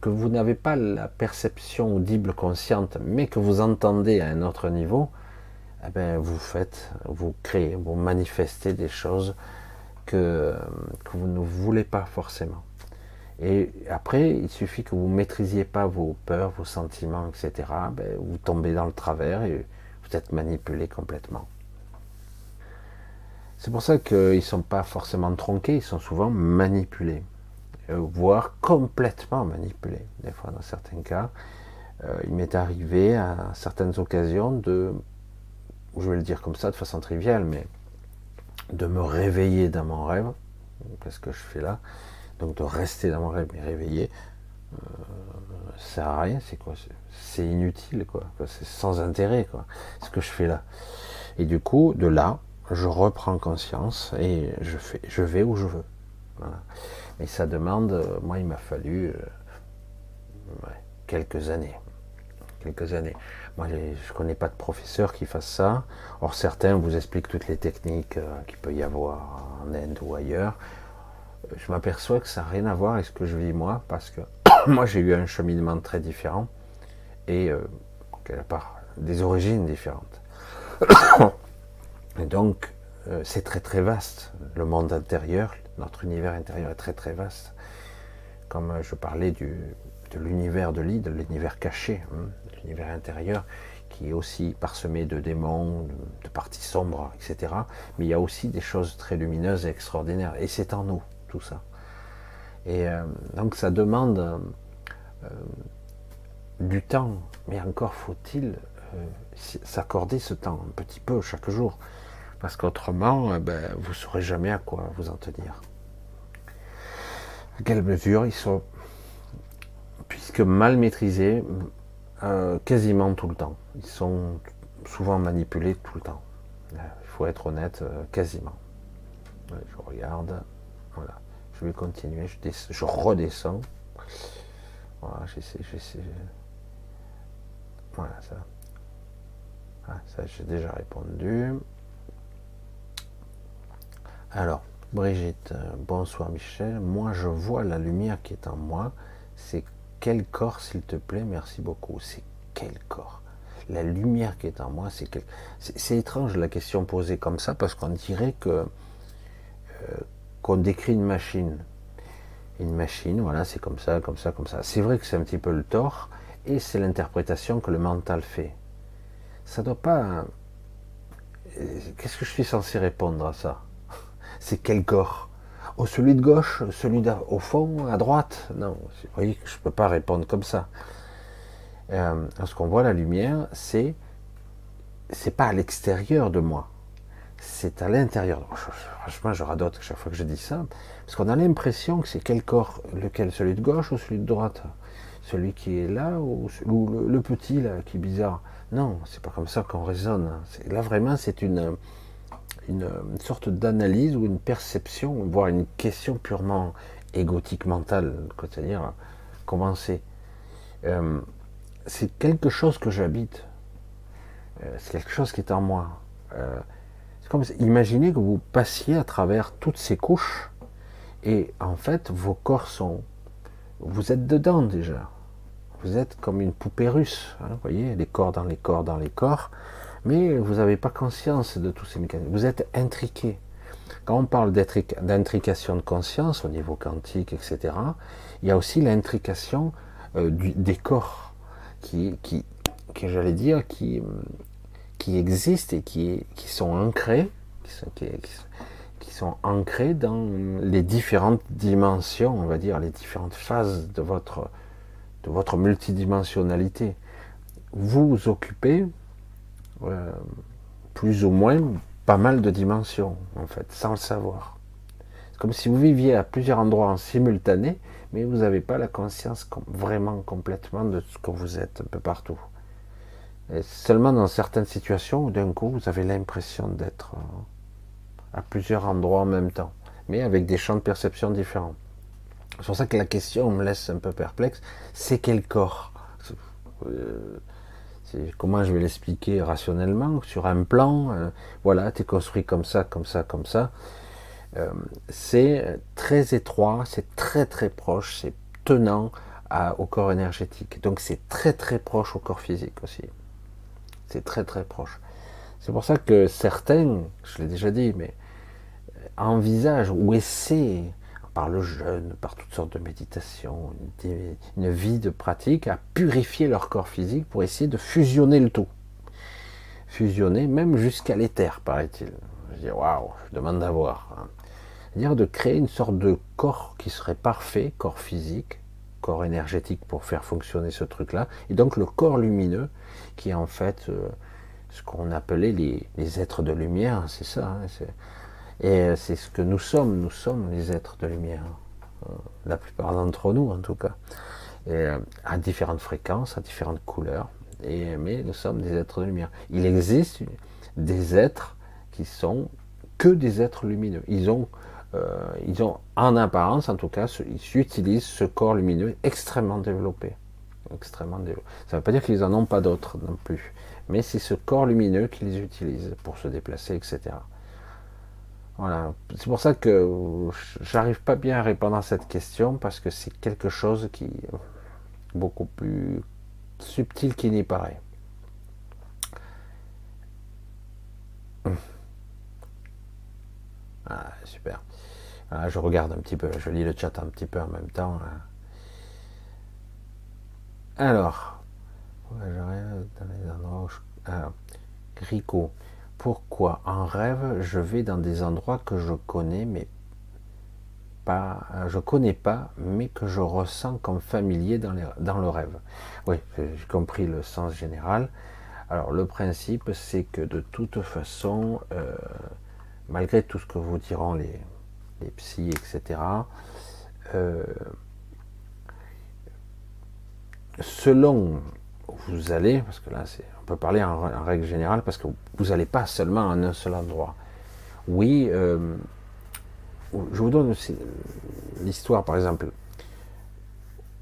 que vous n'avez pas la perception audible consciente, mais que vous entendez à un autre niveau, eh ben, vous faites, vous créez, vous manifestez des choses que, vous ne voulez pas forcément. Et après, il suffit que vous ne maîtrisiez pas vos peurs, vos sentiments, etc. Ben, vous tombez dans le travers et vous êtes manipulé complètement. C'est pour ça qu'ils ne sont pas forcément tronqués, ils sont souvent manipulés, euh, voire complètement manipulés. Des fois, dans certains cas, euh, il m'est arrivé à certaines occasions de je vais le dire comme ça de façon triviale, mais de me réveiller dans mon rêve, qu'est-ce que je fais là? Donc de rester dans mon rêve mais réveiller, euh, ça sert à rien, c'est quoi? C'est inutile, quoi. C'est sans intérêt, quoi. Ce que je fais là. Et du coup, de là, je reprends conscience et je vais où je veux. Mais ça demande, euh, moi, il m'a fallu euh, quelques années, quelques années. Moi, je ne connais pas de professeur qui fasse ça. Or, certains vous expliquent toutes les techniques euh, qu'il peut y avoir en Inde ou ailleurs. Euh, je m'aperçois que ça n'a rien à voir avec ce que je vis moi, parce que moi j'ai eu un cheminement très différent et euh, quelque part des origines différentes. et donc euh, c'est très très vaste. Le monde intérieur, notre univers intérieur est très très vaste. Comme je parlais du, de l'univers de l'île, de l'univers caché, hein, intérieur, qui est aussi parsemé de démons, de, parties sombres, etc. Mais il y a aussi des choses très lumineuses et extraordinaires. Et c'est en nous, tout ça. Et euh, donc ça demande euh, du temps, mais encore faut-il s'accorder ce temps, un petit peu chaque jour. Parce qu'autrement, ben, vous ne saurez jamais à quoi vous en tenir. À quelle mesure ils sont puisque mal maîtrisés euh, quasiment tout le temps. Ils sont souvent manipulés tout le temps. Il faut être honnête, euh, quasiment. je regarde, voilà. Je vais continuer, je, je redescends. Voilà, j'essaie, j'essaie. Voilà, ça. Ça, j'ai déjà répondu. Alors, Brigitte, euh, bonsoir Michel. Moi, je vois la lumière qui est en moi. C'est quel corps, s'il te plaît Merci beaucoup. C'est quel corps? La lumière qui est en moi, c'est quel... C'est étrange la question posée comme ça, parce qu'on dirait que euh, qu'on décrit une machine. Une machine, voilà, c'est comme ça, comme ça, comme ça. C'est vrai que c'est un petit peu le tort, et c'est l'interprétation que le mental fait. Ça doit pas. Euh, qu'est-ce que je suis censé répondre à ça? C'est quel corps? Oh, celui de gauche, celui au fond, à droite. Non, vous voyez que je ne peux pas répondre comme ça. Euh, lorsqu'on voit la lumière, c'est c'est pas à l'extérieur de moi, c'est à l'intérieur. Franchement, je radote chaque fois que je dis ça, parce qu'on a l'impression que c'est quel corps, lequel, celui de gauche ou celui de droite, celui qui est là ou, le, petit là qui est bizarre? Non, c'est pas comme ça qu'on raisonne. Là vraiment, c'est une une, sorte d'analyse ou une perception, voire une question purement égotique mentale, c'est-à-dire comment c'est. Euh, quelque chose que j'habite. Euh, c'est quelque chose qui est en moi. Euh, c'est comme imaginez que vous passiez à travers toutes ces couches et en fait vos corps sont. Vous êtes dedans déjà. Vous êtes comme une poupée russe. Hein, vous voyez, les corps dans les corps dans les corps mais vous n'avez pas conscience de tous ces mécanismes. Vous êtes intriqué. Quand on parle d'intrication de conscience au niveau quantique, etc., il y a aussi l'intrication euh, des corps qui, qui, j'allais dire, qui, qui existent et qui, qui sont ancrés, qui sont, ancrés dans les différentes dimensions, on va dire, les différentes phases de votre, de votre multidimensionnalité. Vous occupez euh, plus ou moins pas mal de dimensions, en fait, sans le savoir. C'est comme si vous viviez à plusieurs endroits en simultané, mais vous n'avez pas la conscience vraiment complètement de ce que vous êtes un peu partout. Et seulement dans certaines situations, d'un coup, vous avez l'impression d'être euh, à plusieurs endroits en même temps, mais avec des champs de perception différents. C'est pour ça que la question me laisse un peu perplexe. C'est quel corps? Euh, comment je vais l'expliquer rationnellement sur un plan. Euh, voilà, tu es construit comme ça, comme ça, comme ça. Euh, c'est très étroit, c'est très très proche, c'est tenant au corps énergétique. Donc c'est très très proche au corps physique aussi. C'est très très proche. C'est pour ça que certains, je l'ai déjà dit, mais envisagent ou essaient par le jeûne, par toutes sortes de méditations, une, vie de pratique, à purifier leur corps physique pour essayer de fusionner le tout. Fusionner même jusqu'à l'éther, paraît-il. Je dis, waouh, je demande d'avoir. Hein. C'est-à-dire de créer une sorte de corps qui serait parfait, corps physique, corps énergétique pour faire fonctionner ce truc-là, et donc le corps lumineux, qui est en fait euh, ce qu'on appelait les, êtres de lumière, c'est ça. Hein, et c'est ce que nous sommes, nous sommes les êtres de lumière. Euh, la plupart d'entre nous, en tout cas. Euh, à différentes fréquences, à différentes couleurs. Et, mais nous sommes des êtres de lumière. Il existe des êtres qui sont que des êtres lumineux. Ils ont, euh, ils ont en apparence, en tout cas, ils utilisent ce corps lumineux extrêmement développé. Extrêmement développé. Ça ne veut pas dire qu'ils n'en ont pas d'autres non plus. Mais c'est ce corps lumineux qu'ils utilisent pour se déplacer, etc. Voilà. C'est pour ça que j'arrive pas bien à répondre à cette question parce que c'est quelque chose qui, beaucoup plus subtil qu'il n'y paraît. Ah, super. Ah, je regarde un petit peu, je lis le chat un petit peu en même temps. Hein. Alors, dans les endroits ah, pourquoi en rêve je vais dans des endroits que je connais mais pas, je connais pas, mais que je ressens comme familier dans, le rêve. Oui, j'ai compris le sens général. Alors le principe, c'est que de toute façon, euh, malgré tout ce que vous diront les, les psys, etc., euh, selon où vous allez, parce que là, on peut parler en, règle générale, parce que vous n'allez pas seulement en un seul endroit. Oui, euh, je vous donne l'histoire, par exemple.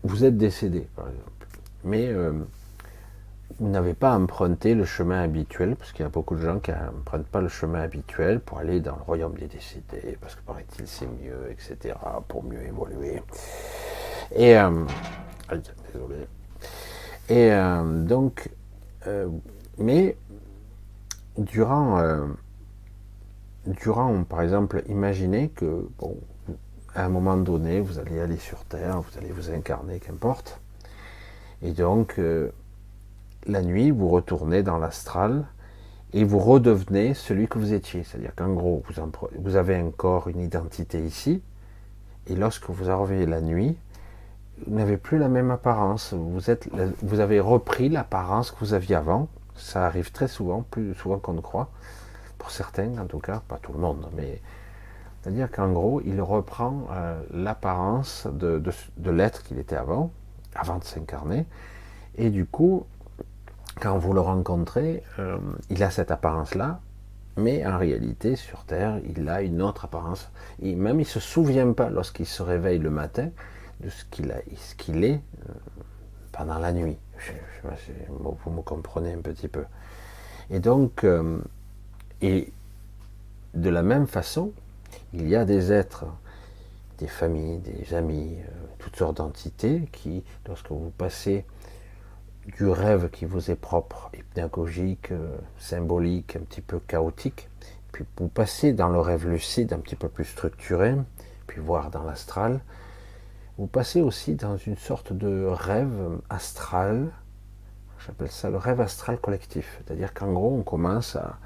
Vous êtes décédé, par exemple, mais vous n'avez pas emprunté le chemin habituel, parce qu'il y a beaucoup de gens qui n'empruntent pas le chemin habituel pour aller dans le royaume des décédés, parce que paraît-il c'est mieux, etc., pour mieux évoluer. Et, euh, désolé. Et euh, donc, euh, mais durant, durant, par exemple, imaginez que, bon, à un moment donné, vous allez aller sur Terre, vous allez vous incarner, qu'importe, et donc, la nuit, vous retournez dans l'astral et vous redevenez celui que vous étiez. C'est-à-dire qu'en gros, vous, avez un corps, une identité ici, et lorsque vous arrivez la nuit, vous n'avez plus la même apparence. Vous, êtes, vous avez repris l'apparence que vous aviez avant. Ça arrive très souvent, plus souvent qu'on ne croit. Pour certains, en tout cas, pas tout le monde, mais c'est-à-dire qu'en gros, il reprend euh, l'apparence de, l'être qu'il était avant, avant de s'incarner, et du coup, quand vous le rencontrez, euh, il a cette apparence-là, mais en réalité, sur Terre, il a une autre apparence. Et même il ne se souvient pas, lorsqu'il se réveille le matin, de ce qu'il est euh, pendant la nuit. vous me comprenez un petit peu. Et donc, euh, et de la même façon, il y a des êtres, des familles, des amis, toutes sortes d'entités qui, lorsque vous passez du rêve qui vous est propre, hypnagogique, euh, symbolique, un petit peu chaotique, puis vous passez dans le rêve lucide un petit peu plus structuré, puis voir dans l'astral, vous passez aussi dans une sorte de rêve astral, j'appelle ça le rêve astral collectif, c'est-à-dire qu'en gros on commence à,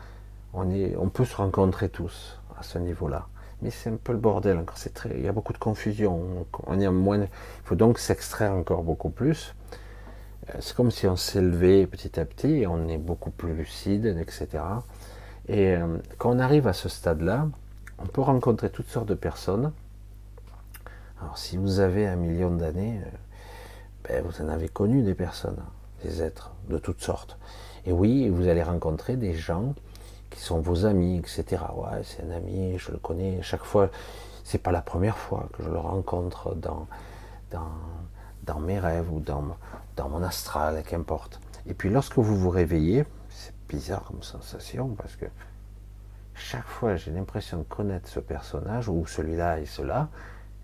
on, est, on peut se rencontrer tous à ce niveau-là. Mais c'est un peu le bordel il y a beaucoup de confusion, on, est moins, il faut donc s'extraire encore beaucoup plus c'est comme si on s'élevait petit à petit et on est beaucoup plus lucide, etc. Et euh, quand on arrive à ce stade-là, on peut rencontrer toutes sortes de personnes. Alors si vous avez un million d'années, euh, ben, vous en avez connu des personnes, des êtres de toutes sortes. Et oui, vous allez rencontrer des gens qui sont vos amis, etc. Ouais, c'est un ami, je le connais. Chaque fois, c'est pas la première fois que je le rencontre dans, dans, dans mes rêves ou dans, dans mon astral, qu'importe. Et puis lorsque vous vous réveillez, c'est bizarre comme sensation parce que chaque fois j'ai l'impression de connaître ce personnage ou celui-là et cela,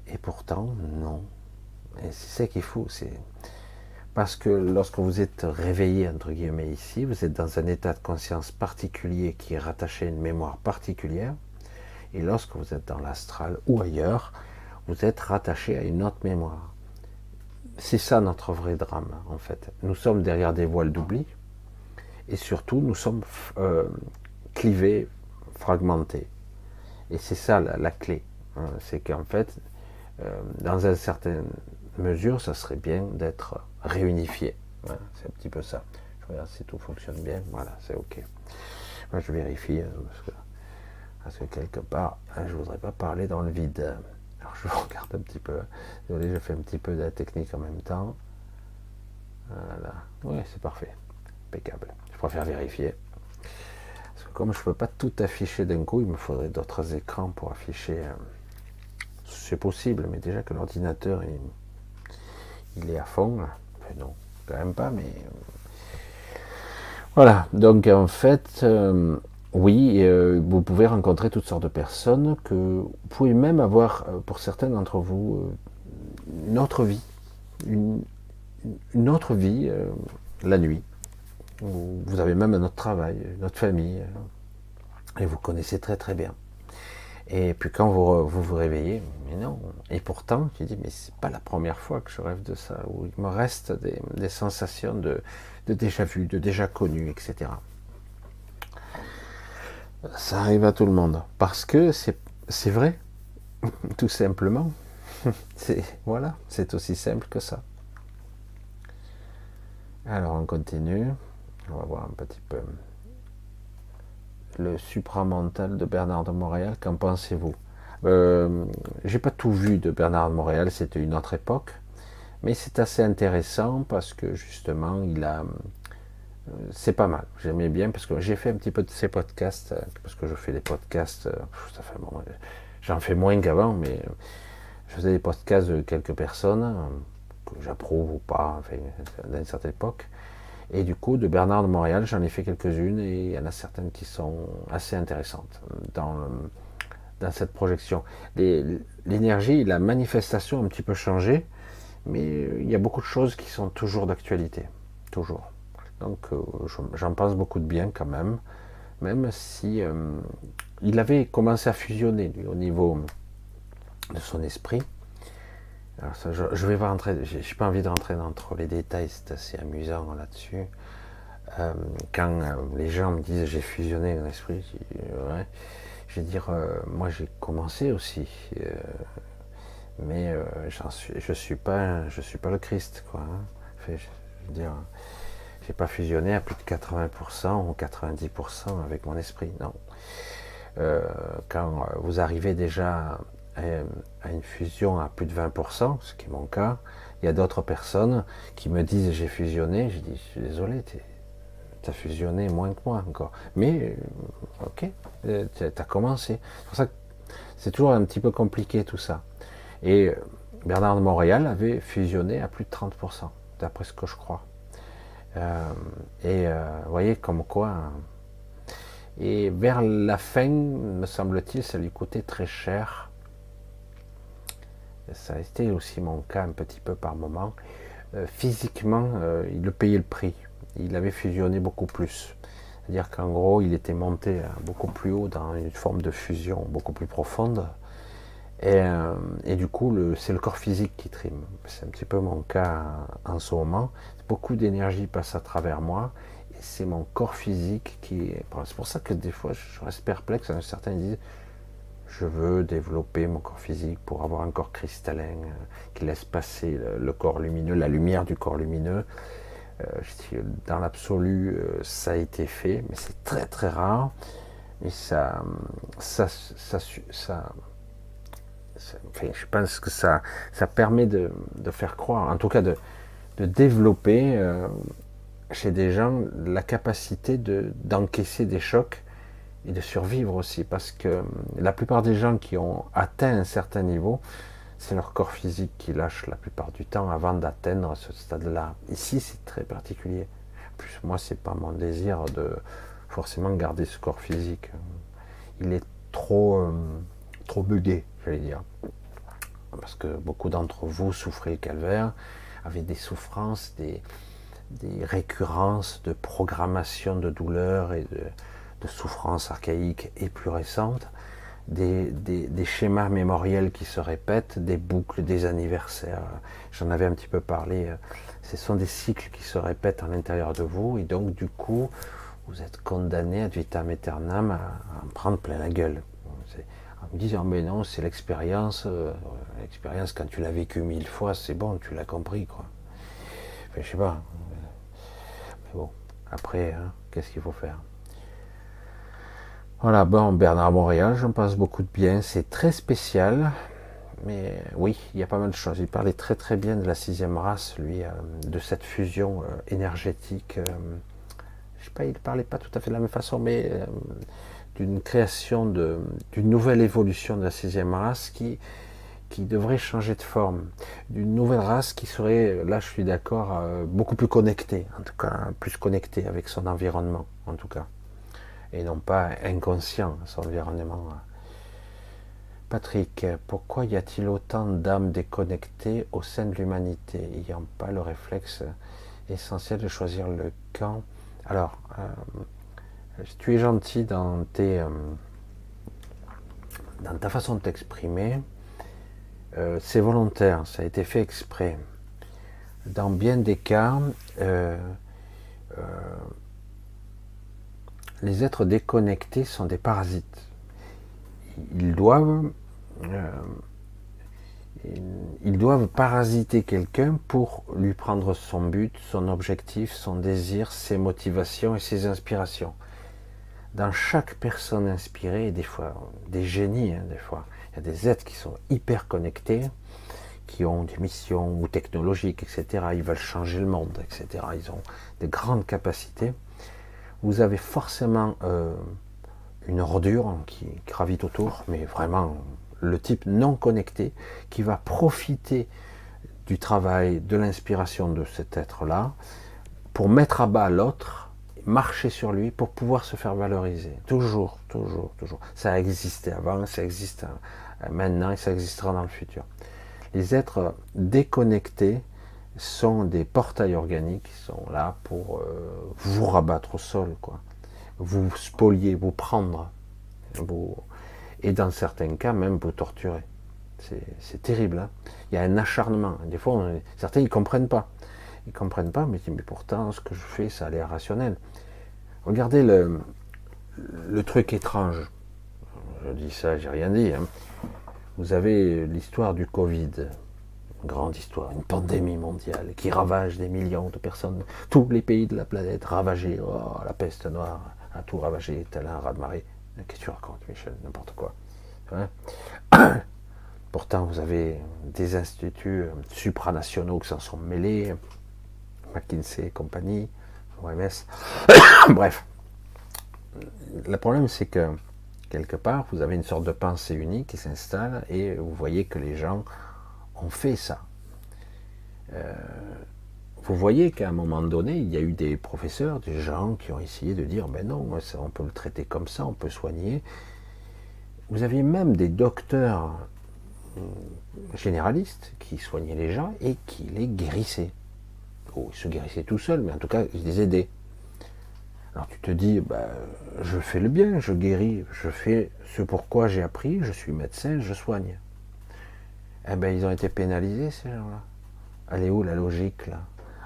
et pourtant non. Et c'est ça qu'il faut, c'est parce que lorsque vous êtes réveillé entre guillemets ici, vous êtes dans un état de conscience particulier qui est rattaché à une mémoire particulière, et lorsque vous êtes dans l'astral ou ailleurs, vous êtes rattaché à une autre mémoire c'est ça notre vrai drame, en fait. Nous sommes derrière des voiles d'oubli, et surtout, nous sommes euh, clivés, fragmentés. Et c'est ça la, clé. Hein. c'est qu'en fait, dans une certaine mesure, ça serait bien d'être réunifié. c'est un petit peu ça. Je regarde si tout fonctionne bien. Voilà, c'est OK. Moi, je vérifie, euh, parce que, parce que quelque part, hein, je ne voudrais pas parler dans le vide. Alors je regarde un petit peu. Désolé, je fais un petit peu de la technique en même temps. Voilà. Oui, c'est parfait. Impeccable. Je préfère vérifier. Parce que comme je ne peux pas tout afficher d'un coup, il me faudrait d'autres écrans pour afficher. Euh, c'est possible, mais déjà que l'ordinateur il, est à fond. non, quand même pas, mais. Euh, voilà. Donc en fait. Euh, oui, euh, vous pouvez rencontrer toutes sortes de personnes que vous pouvez même avoir, pour certains d'entre vous, une autre vie, une, autre vie la nuit. Vous avez même un autre travail, une autre famille, et vous connaissez très très bien. Et puis quand vous vous, réveillez, mais non. Et pourtant, je dis, mais c'est pas la première fois que je rêve de ça, où il me reste des, sensations de, de, déjà vu, de déjà connu, etc. Ça arrive à tout le monde. Parce que c'est vrai, tout simplement. Voilà, c'est aussi simple que ça. Alors on continue. On va voir un petit peu le supramental de Bernard de Montréal. Qu'en pensez-vous? Euh, J'ai pas tout vu de Bernard de Montréal. C'était une autre époque, mais c'est assez intéressant parce que justement il a euh, c'est pas mal. J'aimais bien parce que j'ai fait un petit peu de ces podcasts euh, parce que je fais des podcasts. Fait J'en fais moins qu'avant, mais je faisais des podcasts de quelques personnes euh, que j'approuve ou pas, d'une certaine époque. Et du coup, de Bernard de Montréal, j'en ai fait quelques-unes et il y en a certaines qui sont assez intéressantes dans, cette projection. L'énergie, la manifestation a un petit peu changé, mais il y a beaucoup de choses qui sont toujours d'actualité. Toujours. Donc euh, j'en pense beaucoup de bien quand même, même si euh, il avait commencé à fusionner au niveau de son esprit. Ça, je, vais pas rentrer, j'ai pas envie de rentrer dans trop les détails, c'est assez amusant là-dessus. Euh, quand euh, les gens me disent j'ai fusionné mon esprit, je vais dire moi j'ai commencé aussi, mais je suis pas, je suis pas le Christ quoi. Hein. je veux dire, j'ai pas fusionné à plus de 80% ou 90% avec mon esprit, non. Euh, quand vous arrivez déjà à, une fusion à plus de 20%, ce qui est mon cas, il y a d'autres personnes qui me disent j'ai fusionné, je dis je suis désolé, tu as fusionné moins que moi encore. Mais euh, ok, euh, tu as commencé. C'est pour ça que c'est toujours un petit peu compliqué tout ça. Et Bernard de Montréal avait fusionné à plus de 30%, d'après ce que je crois. et vous voyez comme quoi et vers la fin, me semble-t-il, ça lui coûtait très cher. Ça a été aussi mon cas un petit peu par moment. Euh, physiquement, euh, il le payait le prix. Il avait fusionné beaucoup plus. C'est-à-dire qu'en gros, il était monté beaucoup plus haut dans une forme de fusion beaucoup plus profonde. Et, euh, et du coup, c'est le corps physique qui trime. C'est un petit peu mon cas en ce moment. Beaucoup d'énergie passe à travers moi c'est mon corps physique qui est. C'est pour ça que des fois je reste perplexe. Certains disent je veux développer mon corps physique pour avoir un corps cristallin euh, qui laisse passer le, corps lumineux, la lumière du corps lumineux. Euh, dans l'absolu, euh, ça a été fait, mais c'est très très rare. Ça, ça, ça, ça, je pense que ça, ça permet de, faire croire, en tout cas de, de développer chez des gens la capacité d'encaisser des chocs et de survivre aussi. Parce que hum, la plupart des gens qui ont atteint un certain niveau, c'est leur corps physique qui lâche la plupart du temps avant d'atteindre ce stade-là. Ici, c'est très particulier. En plus, moi, c'est pas mon désir de forcément garder ce corps physique. Il est trop, hum, trop bugué, j'allais dire. Parce que beaucoup d'entre vous souffrez calvaire, avaient des souffrances, des, des récurrences de programmation de douleurs et de, souffrances archaïques et plus récentes, des, schémas mémoriels qui se répètent, des boucles, des anniversaires. J'en avais un petit peu parlé. Ce sont des cycles qui se répètent à l'intérieur de vous et donc du coup, vous êtes condamné à vitam aeternam à, à en prendre plein la gueule. En me disant, mais non, c'est l'expérience. Euh, l'expérience, quand tu l'as vécu mille fois, c'est bon, tu l'as compris, quoi. Enfin, je sais pas. Bon, après, hein, qu'est-ce qu'il faut faire? Voilà, bon, Bernard Montréal, j'en pense beaucoup de bien. C'est très spécial, mais oui, il y a pas mal de choses. Il parlait très très bien de la sixième race, lui, euh, de cette fusion euh, énergétique. Euh, je sais pas, il parlait pas tout à fait de la même façon, mais d'une création d'une nouvelle évolution de la sixième race qui qui devrait changer de forme, d'une nouvelle race qui serait, là je suis d'accord, euh, beaucoup plus connectée, en tout cas plus connectée avec son environnement, en tout cas, et non pas inconscient son environnement. Patrick, pourquoi y a-t-il autant d'âmes déconnectées au sein de l'humanité, ayant pas le réflexe essentiel de choisir le camp? Alors, euh, tu es gentil dans, tes, euh, dans ta façon de t'exprimer. Euh, c'est volontaire, ça a été fait exprès. Dans bien des cas, les êtres déconnectés sont des parasites. Ils doivent, euh, ils doivent parasiter quelqu'un pour lui prendre son but, son objectif, son désir, ses motivations et ses inspirations. Dans chaque personne inspirée, des fois des génies, hein, des fois, il y a des êtres qui sont hyper connectés, qui ont des missions ou technologiques, etc. Ils veulent changer le monde, etc. Ils ont des grandes capacités vous avez forcément euh, une ordure qui gravite autour, mais vraiment le type non connecté qui va profiter du travail, de l'inspiration de cet être-là pour mettre à bas l'autre, marcher sur lui pour pouvoir se faire valoriser. Toujours, toujours, toujours. Ça a existé avant, ça existe maintenant et ça existera dans le futur. Les êtres déconnectés sont des portails organiques qui sont là pour euh, vous rabattre au sol, quoi. vous spolier, vous prendre, et dans certains cas même vous torturer. C'est terrible. Hein. Il y a un acharnement. Des fois, certains ils comprennent pas. Ils comprennent pas, mais mais pourtant ce que je fais, ça a l'air rationnel. Regardez le, le truc étrange. Je dis ça, j'ai rien dit. Hein. Vous avez l'histoire du Covid grande histoire, une pandémie mondiale qui ravage des millions de personnes, tous les pays de la planète ravagés, oh, la peste noire a tout ravagé, tel un raz-de-marée. Qu'est-ce que tu racontes, Michel N'importe quoi. Pourtant, vous avez des instituts supranationaux qui s'en sont mêlés, McKinsey et compagnie, OMS. Bref. Le problème, c'est que quelque part, vous avez une sorte de pensée unique qui s'installe et vous voyez que les gens on fait ça. Euh, vous voyez qu'à un moment donné, il y a eu des professeurs, des gens qui ont essayé de dire, ben non, on peut le traiter comme ça, on peut soigner. Vous aviez même des docteurs euh, généralistes qui soignaient les gens et qui les guérissaient. Oh, ils se guérissaient tout seuls, mais en tout cas, ils les aidaient. Alors tu te dis, ben, je fais le bien, je guéris, je fais ce pourquoi j'ai appris, je suis médecin, je soigne eh ben ils ont été pénalisés ces gens-là. Elle est où la logique là?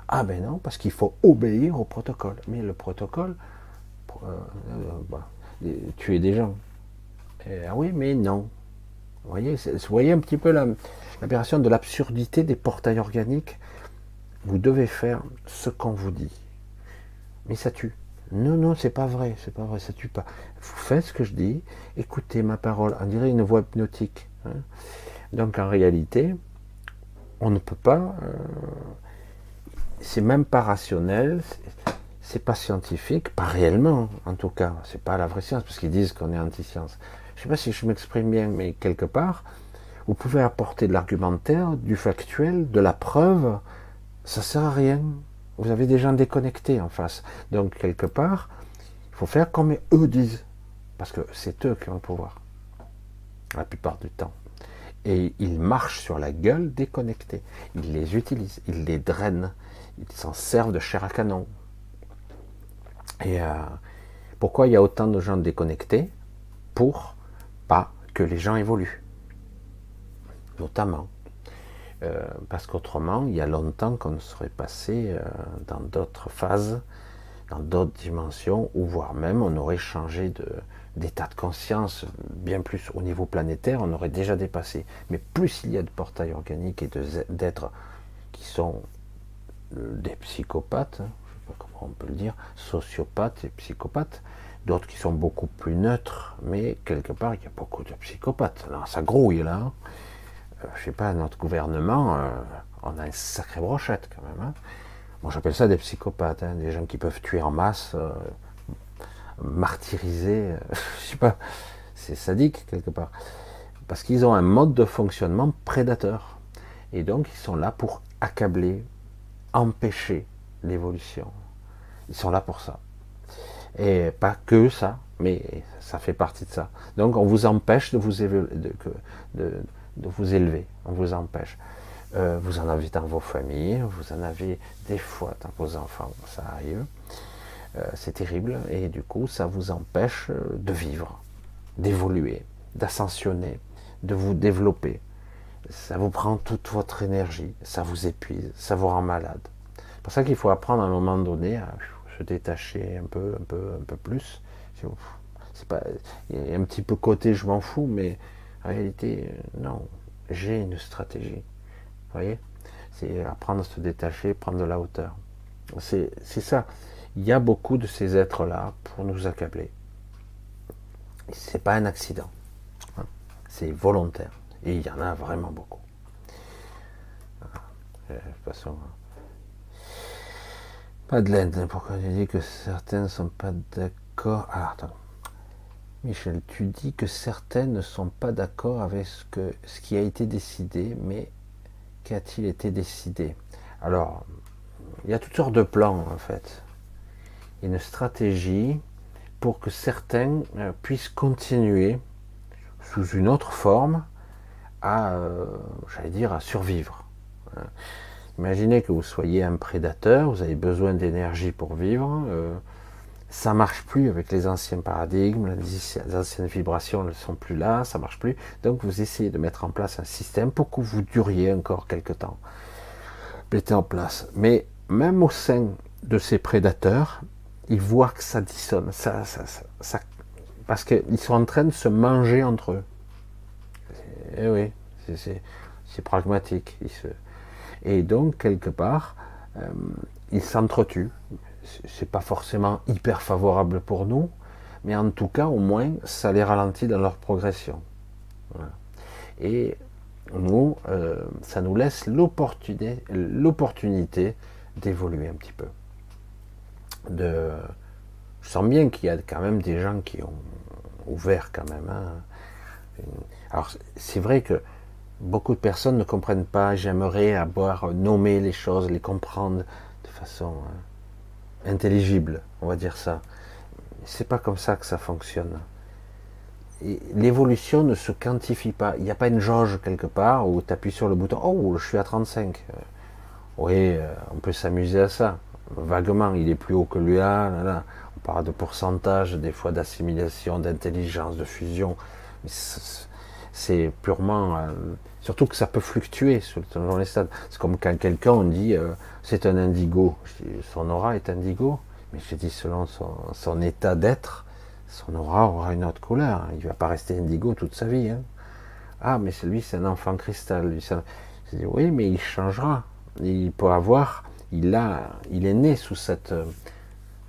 Ah ben non, parce qu'il faut obéir au protocole. Mais le protocole, euh, euh, bah, tuer des gens. ah oui, mais non. Vous voyez, vous voyez un petit peu l'opération de l'absurdité des portails organiques. Vous devez faire ce qu'on vous dit. Mais ça tue. Non, non, c'est pas vrai, c'est pas vrai, ça tue pas. Vous faites ce que je dis, écoutez ma parole, on dirait une voix hypnotique. Hein. Donc en réalité, on ne peut pas, euh, c'est même pas rationnel, c'est pas scientifique, pas réellement en tout cas, c'est pas la vraie science, parce qu'ils disent qu'on est anti-science. Je sais pas si je m'exprime bien, mais quelque part, vous pouvez apporter de l'argumentaire, du factuel, de la preuve, ça sert à rien. Vous avez des gens déconnectés en face. Donc quelque part, il faut faire comme eux disent, parce que c'est eux qui ont le pouvoir, la plupart du temps et ils marchent sur la gueule déconnectés. Ils les utilisent, ils les drainent, ils s'en servent de chair à canon. Et euh, pourquoi il y a autant de gens déconnectés? Pour pas que les gens évoluent. Notamment. Euh, parce qu'autrement, il y a longtemps qu'on serait passé euh, dans d'autres phases, dans d'autres dimensions, ou voire même on aurait changé de, d'état de conscience bien plus au niveau planétaire, on aurait déjà dépassé. Mais plus il y a de portails organiques et d'êtres qui sont euh, des psychopathes, hein, je ne sais pas comment on peut le dire, sociopathes et psychopathes, d'autres qui sont beaucoup plus neutres, mais quelque part il y a beaucoup de psychopathes. Là, ça grouille là. Hein. Euh, je sais pas, notre gouvernement, euh, on a une sacrée brochette quand même. Hein. Moi j'appelle ça des psychopathes, des gens qui peuvent tuer en masse martyrisés, euh, je sais pas, c'est sadique quelque part. Parce qu'ils ont un mode de fonctionnement prédateur. Et donc ils sont là pour accabler, empêcher l'évolution. Ils sont là pour ça. Et pas que ça, mais ça fait partie de ça. Donc on vous empêche de vous, élever, de, vous élever, on vous empêche. Euh, vous en avez dans vos familles, vous en avez des fois dans vos enfants, ça arrive. Euh, c'est terrible et du coup ça vous empêche euh, de vivre, d'évoluer, d'ascensionner, de vous développer. Ça vous prend toute votre énergie, ça vous épuise, ça vous rend malade. C'est pour ça qu'il faut apprendre à un moment donné à se détacher un peu, un peu, un peu plus. C'est pas, il y a un petit peu côté je m'en fous, mais en réalité, non, j'ai une stratégie. Vous voyez C'est apprendre à se détacher, prendre de la hauteur. C'est ça. Il y a beaucoup de ces êtres-là pour nous accabler. C'est pas un accident. Hein. C'est volontaire. Et il y en a vraiment beaucoup. Euh, de toute façon, Madeleine, pourquoi tu dis que certaines ne sont pas d'accord? Ah, attends. Michel, tu dis que certaines ne sont pas d'accord avec ce, que, ce qui a été décidé, mais qu'a-t-il été décidé? Alors, il y a toutes sortes de plans en fait. Une stratégie pour que certains euh, puissent continuer sous une autre forme à, euh, j'allais dire, à survivre. Hein. Imaginez que vous soyez un prédateur, vous avez besoin d'énergie pour vivre. Euh, ça marche plus avec les anciens paradigmes, les anciennes vibrations ne sont plus là, ça marche plus. Donc vous essayez de mettre en place un système pour que vous duriez encore quelque temps. Mettez en place. Mais même au sein de ces prédateurs, ils voient que ça dissonne, ça, ça, ça, parce qu'ils sont en train de se manger entre eux. Eh oui, c'est pragmatique. Et donc, quelque part, euh, ils s'entretuent c'est pas forcément hyper favorable pour nous, mais en tout cas, au moins, ça les ralentit dans leur progression. Et nous, euh, ça nous laisse l'opportunité d'évoluer un petit peu. Je sens bien qu'il y a quand même des gens qui ont ouvert quand même. Hein. Alors, c'est vrai que beaucoup de personnes ne comprennent pas. J'aimerais avoir nommé les choses, les comprendre de façon. Hein, intelligible, on va dire ça. C'est pas comme ça que ça fonctionne. L'évolution ne se quantifie pas. Il n'y a pas une jauge quelque part où tu appuies sur le bouton. Oh, je suis à 35. Euh, oui, euh, on peut s'amuser à ça. Vaguement, il est plus haut que lui là. On parle de pourcentage, des fois d'assimilation, d'intelligence, de fusion. C'est purement. Euh, surtout que ça peut fluctuer selon les stades. C'est comme quand quelqu'un on dit c'est un indigo. son aura est indigo, mais je dis selon son, état d'être, son aura aura une autre couleur. Il ne va pas rester indigo toute sa vie. Hein. Ah, mais lui, c'est un enfant cristal. Ça... dis, oui, mais il changera. Il peut avoir, il est né sous cette,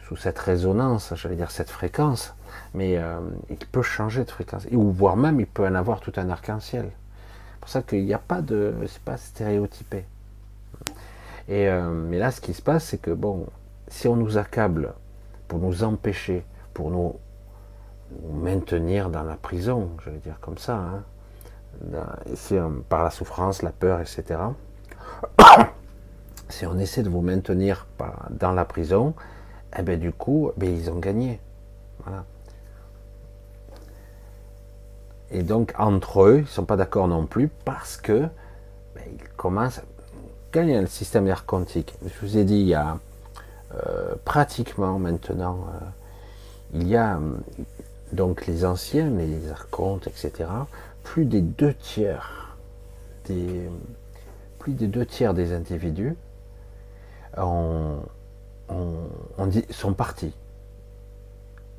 sous cette résonance, dire cette fréquence, mais euh, il peut changer de fréquence, ou voire même il peut en avoir tout un arc-en-ciel. C'est pour ça qu'il n'y a pas de, c'est pas stéréotypé. Euh, mais là, ce qui se passe, c'est que bon, si on nous accable pour nous empêcher, pour nous, maintenir dans la prison, je vais dire comme ça, hein, par la souffrance, la peur, etc. si on essaie de vous maintenir dans la prison, eh bien du coup, ben, ils ont gagné. Et donc entre eux, ils ne sont pas d'accord non plus parce que ben, ils commencent quand il y a le système d'air je vous ai dit, il y a euh, pratiquement maintenant, euh, il y a donc les anciens, les archontes, etc., plus des deux tiers des, plus des deux tiers des individus dit, sont partis.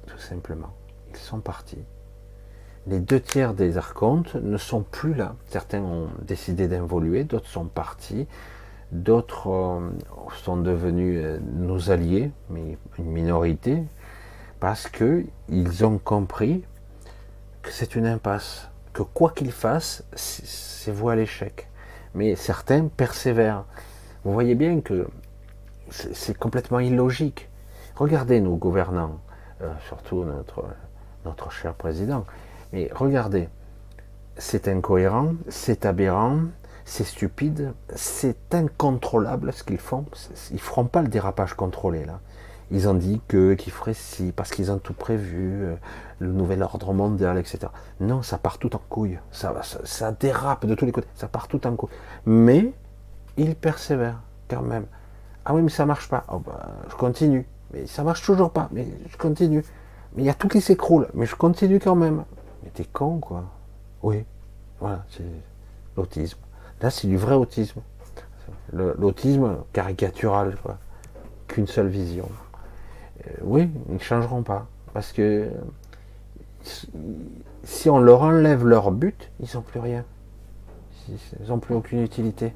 Tout simplement. Ils sont partis. Les deux tiers des archontes ne sont plus là. Certains ont décidé d'involuer, d'autres sont partis. D'autres euh, sont devenus euh, nos alliés, mais une minorité, parce qu'ils ont compris que c'est une impasse, que quoi qu'ils fassent, c'est voie à l'échec. Mais certains persévèrent. Vous voyez bien que c'est complètement illogique. Regardez nos gouvernants, euh, surtout notre, notre cher président, mais regardez, c'est incohérent, c'est aberrant, c'est stupide, c'est incontrôlable ce qu'ils font. Ils feront pas le dérapage contrôlé là. ils ont dit qu'ils feraient ci parce qu'ils ont tout prévu, euh, le nouvel ordre mondial, etc. Non, ça part tout en couille. Ça, ça, dérape de tous les côtés. Ça part tout en couille. Mais ils persévèrent quand même. Ah oui, mais ça marche pas. Oh, bah, je continue. Mais ça marche toujours pas. Mais je continue. Mais il y a tout qui s'écroule. Mais je continue quand même. Mais t'es con, quoi. Oui. Voilà, c'est l'autisme. Là, c'est du vrai autisme. L'autisme caricatural, quoi. Qu'une seule vision. Euh, oui, ils ne changeront pas. Parce que si on leur enlève leur but, ils n'ont plus rien. Ils n'ont plus aucune utilité.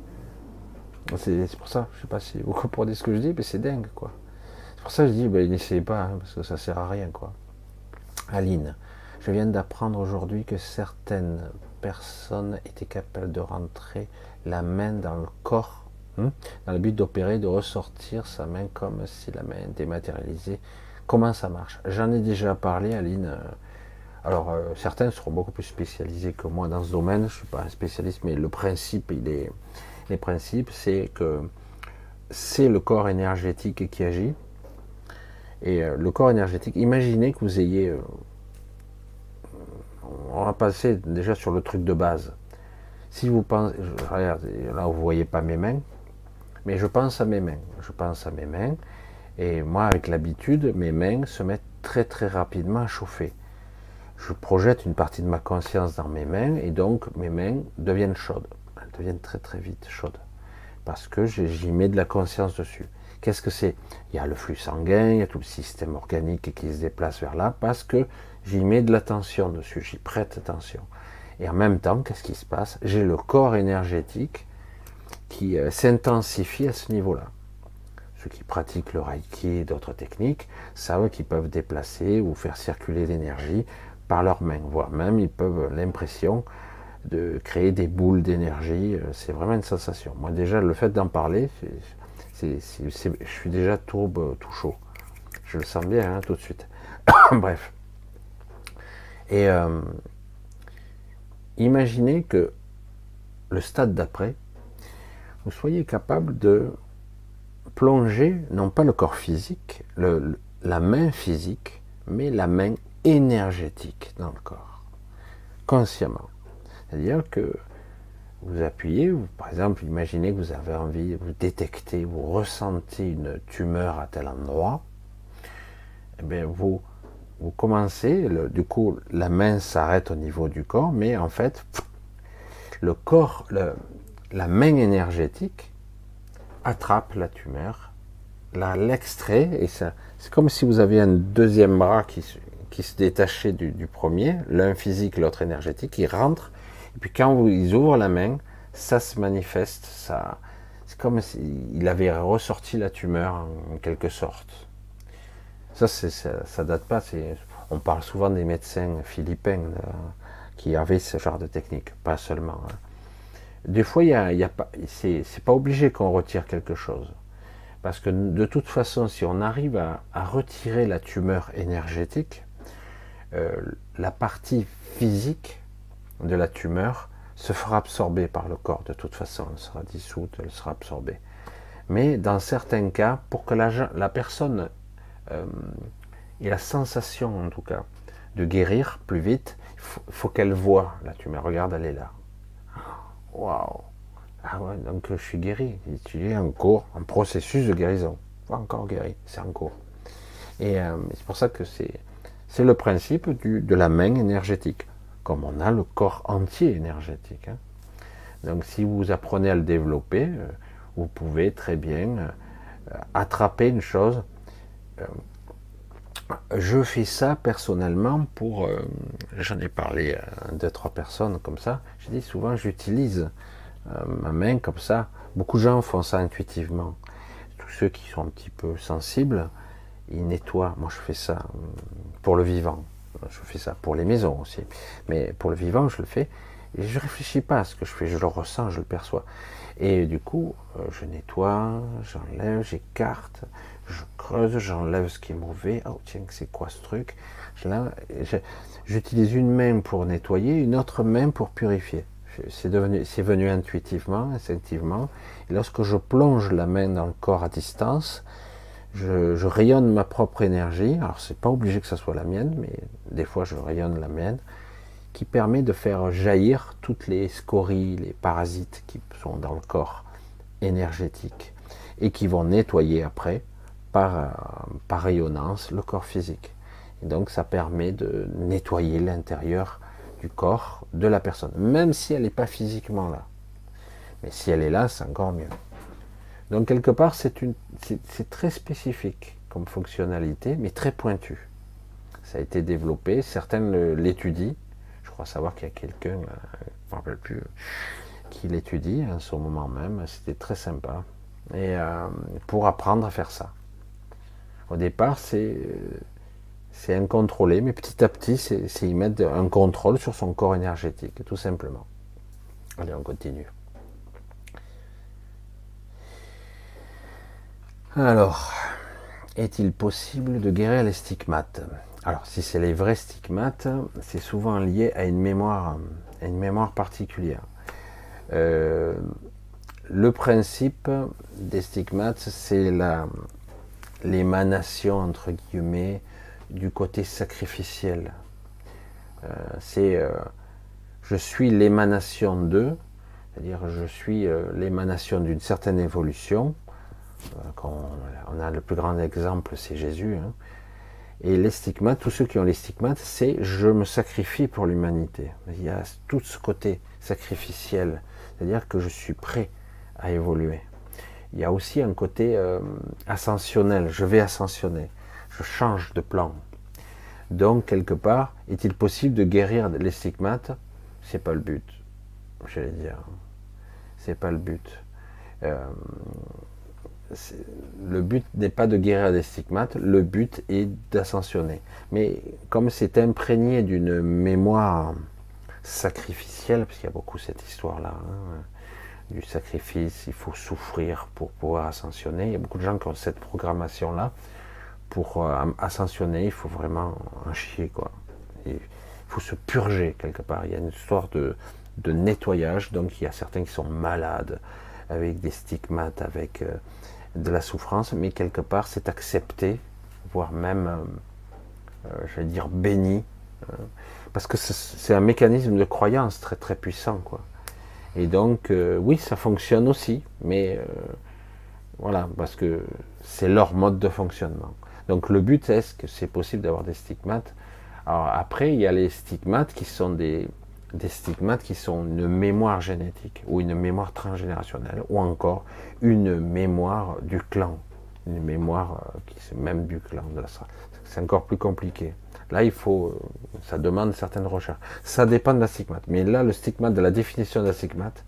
C'est pour ça, je sais pas si vous comprenez ce que je dis, mais c'est dingue, quoi. C'est pour ça que je dis, ben, n'essayez pas, hein, parce que ça sert à rien, quoi. Aline, je viens d'apprendre aujourd'hui que certaines personnes étaient capables de rentrer la main dans le corps, hein, dans le but d'opérer, de ressortir sa main comme si la main était matérialisée. Comment ça marche? J'en ai déjà parlé, Aline. Alors, euh, certains seront beaucoup plus spécialisés que moi dans ce domaine. Je ne suis pas un spécialiste, mais le principe, il est, les principes, c'est que c'est le corps énergétique qui agit. Et euh, le corps énergétique, imaginez que vous ayez... Euh, on va passer déjà sur le truc de base. Si vous pensez... là vous ne voyez pas mes mains, mais je pense à mes mains. Je pense à mes mains. Et moi, avec l'habitude, mes mains se mettent très très rapidement à chauffer. Je projette une partie de ma conscience dans mes mains et donc mes mains deviennent chaudes deviennent très très vite chaudes. Parce que j'y mets de la conscience dessus. Qu'est-ce que c'est? Il y a le flux sanguin, il y a tout le système organique qui se déplace vers là, parce que j'y mets de l'attention dessus, j'y prête attention. Et en même temps, qu'est-ce qui se passe? J'ai le corps énergétique qui euh, s'intensifie à ce niveau-là. Ceux qui pratiquent le Reiki et d'autres techniques savent qu'ils peuvent déplacer ou faire circuler l'énergie par leurs mains, voire même ils peuvent l'impression de créer des boules d'énergie. Euh, c'est vraiment une sensation. Moi déjà, le fait d'en parler, je suis déjà tout, euh, tout chaud. Je le sens bien hein, tout de suite. Bref. Et euh, imaginez que le stade d'après, vous soyez capable de plonger, non pas le corps physique, la main physique, mais la main énergétique dans le corps, consciemment. C'est-à-dire que vous appuyez, par exemple, imaginez que vous avez envie, vous détectez, vous ressentez une tumeur à tel endroit, eh bien vous, vous commencez, du coup, la main s'arrête au niveau du corps, mais en fait, le corps, la main énergétique attrape la tumeur, l'extrait, et c'est comme si vous aviez un deuxième bras qui, qui se détachait du, du premier, l'un physique, l'autre énergétique, qui rentre et puis quand ils ouvrent la main, ça se manifeste, ça, c'est comme s'il avait ressorti la tumeur en quelque sorte. Ça, ça, ça, date pas. On parle souvent des médecins philippins euh, qui avaient ce genre de technique, pas seulement. Hein. Des fois, il y a, y a pas, c'est, pas obligé qu'on retire quelque chose, parce que de toute façon, si on arrive à, retirer la tumeur énergétique, euh, la partie physique de la tumeur se fera absorber par le corps de toute façon, elle sera dissoute, elle sera absorbée. Mais dans certains cas, pour que la, personne euh, ait la sensation en tout cas de guérir plus vite, il faut, qu'elle voit la tumeur. Regarde, elle est là. Waouh Ah ouais, donc je suis guéri. J'ai en cours, un processus de guérison. Pas encore guéri, c'est en cours. Et euh, c'est pour ça que c'est le principe de la main énergétique comme on a le corps entier énergétique. Hein. Donc si vous apprenez à le développer, euh, vous pouvez très bien euh, attraper une chose. Euh, je fais ça personnellement pour, j'en ai parlé à deux, trois personnes comme ça, je dis souvent j'utilise ma main comme ça. Beaucoup de gens font ça intuitivement. Tous ceux qui sont un petit peu sensibles, ils nettoient. Moi je fais ça pour le vivant je fais ça pour les maisons aussi, mais pour le vivant, je le fais. Et je réfléchis pas à ce que je fais, je le ressens, je le perçois. Et du coup, euh, je nettoie, j'enlève, j'écarte, je creuse, j'enlève ce qui est mauvais. Oh tiens, c'est quoi ce truc? J'utilise une main pour nettoyer, une autre main pour purifier. C'est devenu, c'est venu intuitivement, instinctivement. Et lorsque je plonge la main dans le corps à distance, je, rayonne ma propre énergie. Alors c'est pas obligé que ce soit la mienne, mais des fois je rayonne la mienne, qui permet de faire jaillir toutes les scories, les parasites qui sont dans le corps énergétique et qui vont nettoyer après par, par rayonnance le corps physique. Et donc ça permet de nettoyer l'intérieur du corps de la personne, même si elle n'est pas physiquement là. Mais si elle est là, c'est encore mieux. Donc quelque part, c'est très spécifique comme fonctionnalité, mais très pointu. Ça a été développé, certains l'étudient. Je crois savoir qu'il y a quelqu'un, euh, je ne me rappelle plus, qui l'étudie en ce moment même. C'était très sympa. Et euh, pour apprendre à faire ça. Au départ, c'est c'est incontrôlé, mais petit à petit, c'est y mettre un contrôle sur son corps énergétique, tout simplement. Allez, on continue. Alors, est-il possible de guérir les stigmates? Alors, si c'est les vrais stigmates, c'est souvent lié à une mémoire, une mémoire particulière. Euh, le principe des stigmates, c'est l'émanation, entre guillemets, du côté sacrificiel. Euh, c'est euh, je suis l'émanation d'eux, c'est-à-dire je suis l'émanation d'une certaine évolution, on a le plus grand exemple, c'est Jésus. Hein. Et les stigmates, tous ceux qui ont les stigmates, c'est je me sacrifie pour l'humanité. Il y a tout ce côté sacrificiel, c'est-à-dire que je suis prêt à évoluer. Il y a aussi un côté euh, ascensionnel, je vais ascensionner, je change de plan. Donc, quelque part, est-il possible de guérir les stigmates? C'est pas le but, j'allais dire. C'est pas le but. Euh, le but n'est pas de guérir des stigmates, le but est d'ascensionner. Mais comme c'est imprégné d'une mémoire sacrificielle, parce qu'il y a beaucoup cette histoire-là, hein, du sacrifice, il faut souffrir pour pouvoir ascensionner. Il y a beaucoup de gens qui ont cette programmation-là. Pour euh, ascensionner, il faut vraiment en chier, quoi. il faut se purger quelque part. Il y a une histoire de, nettoyage, donc il y a certains qui sont malades, avec des stigmates, avec euh, de la souffrance, mais quelque part c'est accepté, voire même, euh, euh, je dire, béni, euh, parce que c'est un mécanisme de croyance très très puissant, quoi. Et donc, oui, ça fonctionne aussi, mais voilà, parce que c'est leur mode de fonctionnement. Donc le but est-ce que c'est possible d'avoir des stigmates? Alors après, il y a les stigmates qui sont des, des stigmates qui sont une mémoire génétique ou une mémoire transgénérationnelle ou encore une mémoire du clan, une mémoire euh, qui c'est même du clan C'est encore plus compliqué. Là, il faut, euh, ça demande certaines recherches. Ça dépend de la stigmate. Mais là, le stigmate, de la définition de la stigmate,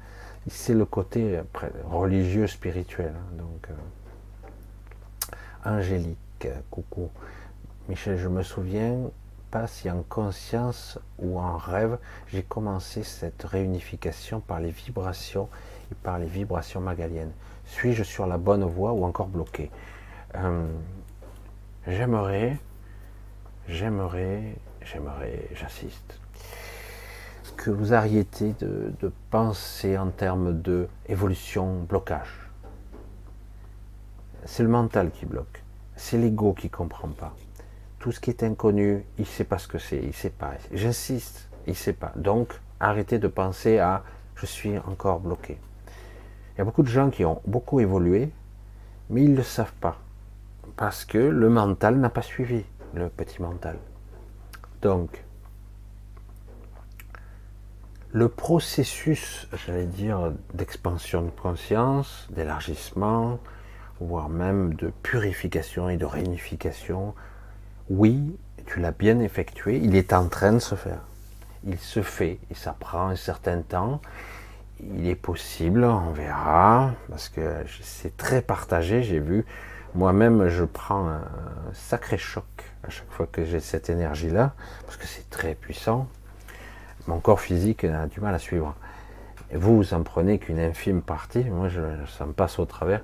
c'est le côté religieux, spirituel. Hein. donc, euh, angélique, coucou. Michel, je me souviens, si en conscience ou en rêve, j'ai commencé cette réunification par les vibrations et par les vibrations magaliennes. Suis-je sur la bonne voie ou encore bloqué? Euh, J'aimerais, j'aimerais, j'aimerais, j'insiste, que vous arrêtiez de, penser en termes de évolution, blocage. C'est le mental qui bloque, c'est l'ego qui comprend pas tout ce qui est inconnu, il ne sait pas ce que c'est, il ne sait pas. J'insiste, il ne sait pas. Donc, arrêtez de penser à je suis encore bloqué. Il y a beaucoup de gens qui ont beaucoup évolué, mais ils ne le savent pas. Parce que le mental n'a pas suivi, le petit mental. Donc, le processus, j'allais dire, d'expansion de conscience, d'élargissement, voire même de purification et de réunification, oui, tu l'as bien effectué, il est en train de se faire. Il se fait et ça prend un certain temps. Il est possible, on verra, parce que c'est très partagé, j'ai vu. Moi-même, je prends un sacré choc à chaque fois que j'ai cette énergie-là, parce que c'est très puissant. Mon corps physique a du mal à suivre. Vous, vous en prenez qu'une infime partie, moi, je, ça me passe au travers.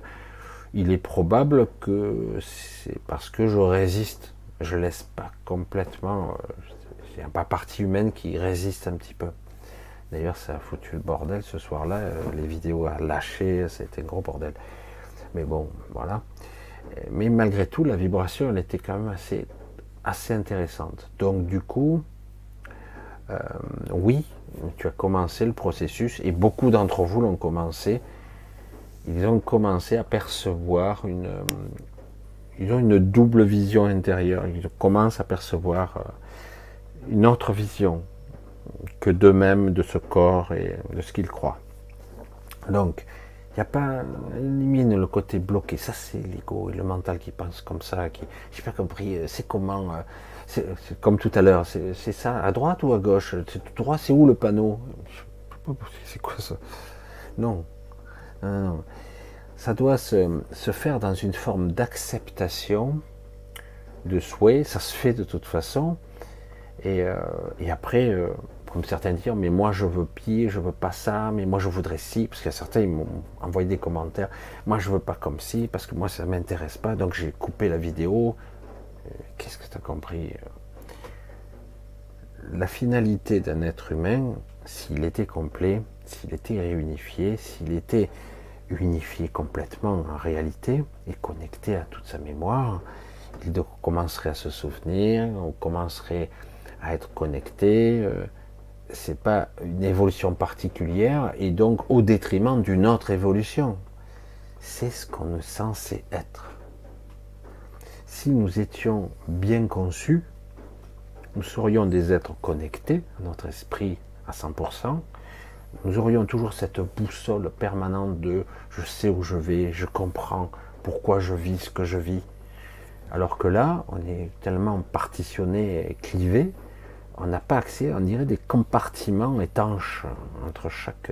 Il est probable que c'est parce que je résiste je laisse pas complètement. Il n'y a pas partie humaine qui résiste un petit peu. D'ailleurs, ça a foutu le bordel ce soir-là. Euh, les vidéos à lâcher, c'était un gros bordel. Mais bon, voilà. Mais malgré tout, la vibration, elle était quand même assez, assez intéressante. Donc du coup, euh, oui, tu as commencé le processus, et beaucoup d'entre vous l'ont commencé. Ils ont commencé à percevoir une, ils ont une double vision intérieure. Ils commencent à percevoir euh, une autre vision que d'eux-mêmes, de ce corps et de ce qu'ils croient. Donc, il n'y a pas, élimine le côté bloqué. Ça, c'est l'ego et le mental qui pense comme ça. Qui, j'ai pas compris. C'est comment c'est comme tout à l'heure, c'est ça, à droite ou à gauche? C'est droit, c'est où le panneau? C'est quoi ça? Non. non. Ça doit se, faire dans une forme d'acceptation, de souhait, ça se fait de toute façon. Et, euh, après, euh, comme certains disent, mais moi je veux pire, je veux pas ça, mais moi je voudrais ci, parce qu'il y a certains, ils m'ont envoyé des commentaires, moi je veux pas comme ci, parce que moi ça m'intéresse pas, donc j'ai coupé la vidéo, Qu'est-ce que tu as compris La finalité d'un être humain, s'il était complet, s'il était réunifié, s'il était unifié complètement en réalité et connecté à toute sa mémoire, il commencerait à se souvenir, on commencerait à être connecté. Euh, c'est pas une évolution particulière et donc au détriment d'une autre évolution. C'est ce qu'on est censé être si nous étions bien conçus, nous serions des êtres connectés, notre esprit à 100%, nous aurions toujours cette boussole permanente de je sais où je vais, je comprends pourquoi je vis ce que je vis. Alors que là, on est tellement partitionné et clivé, on n'a pas accès, on dirait des compartiments étanches entre chaque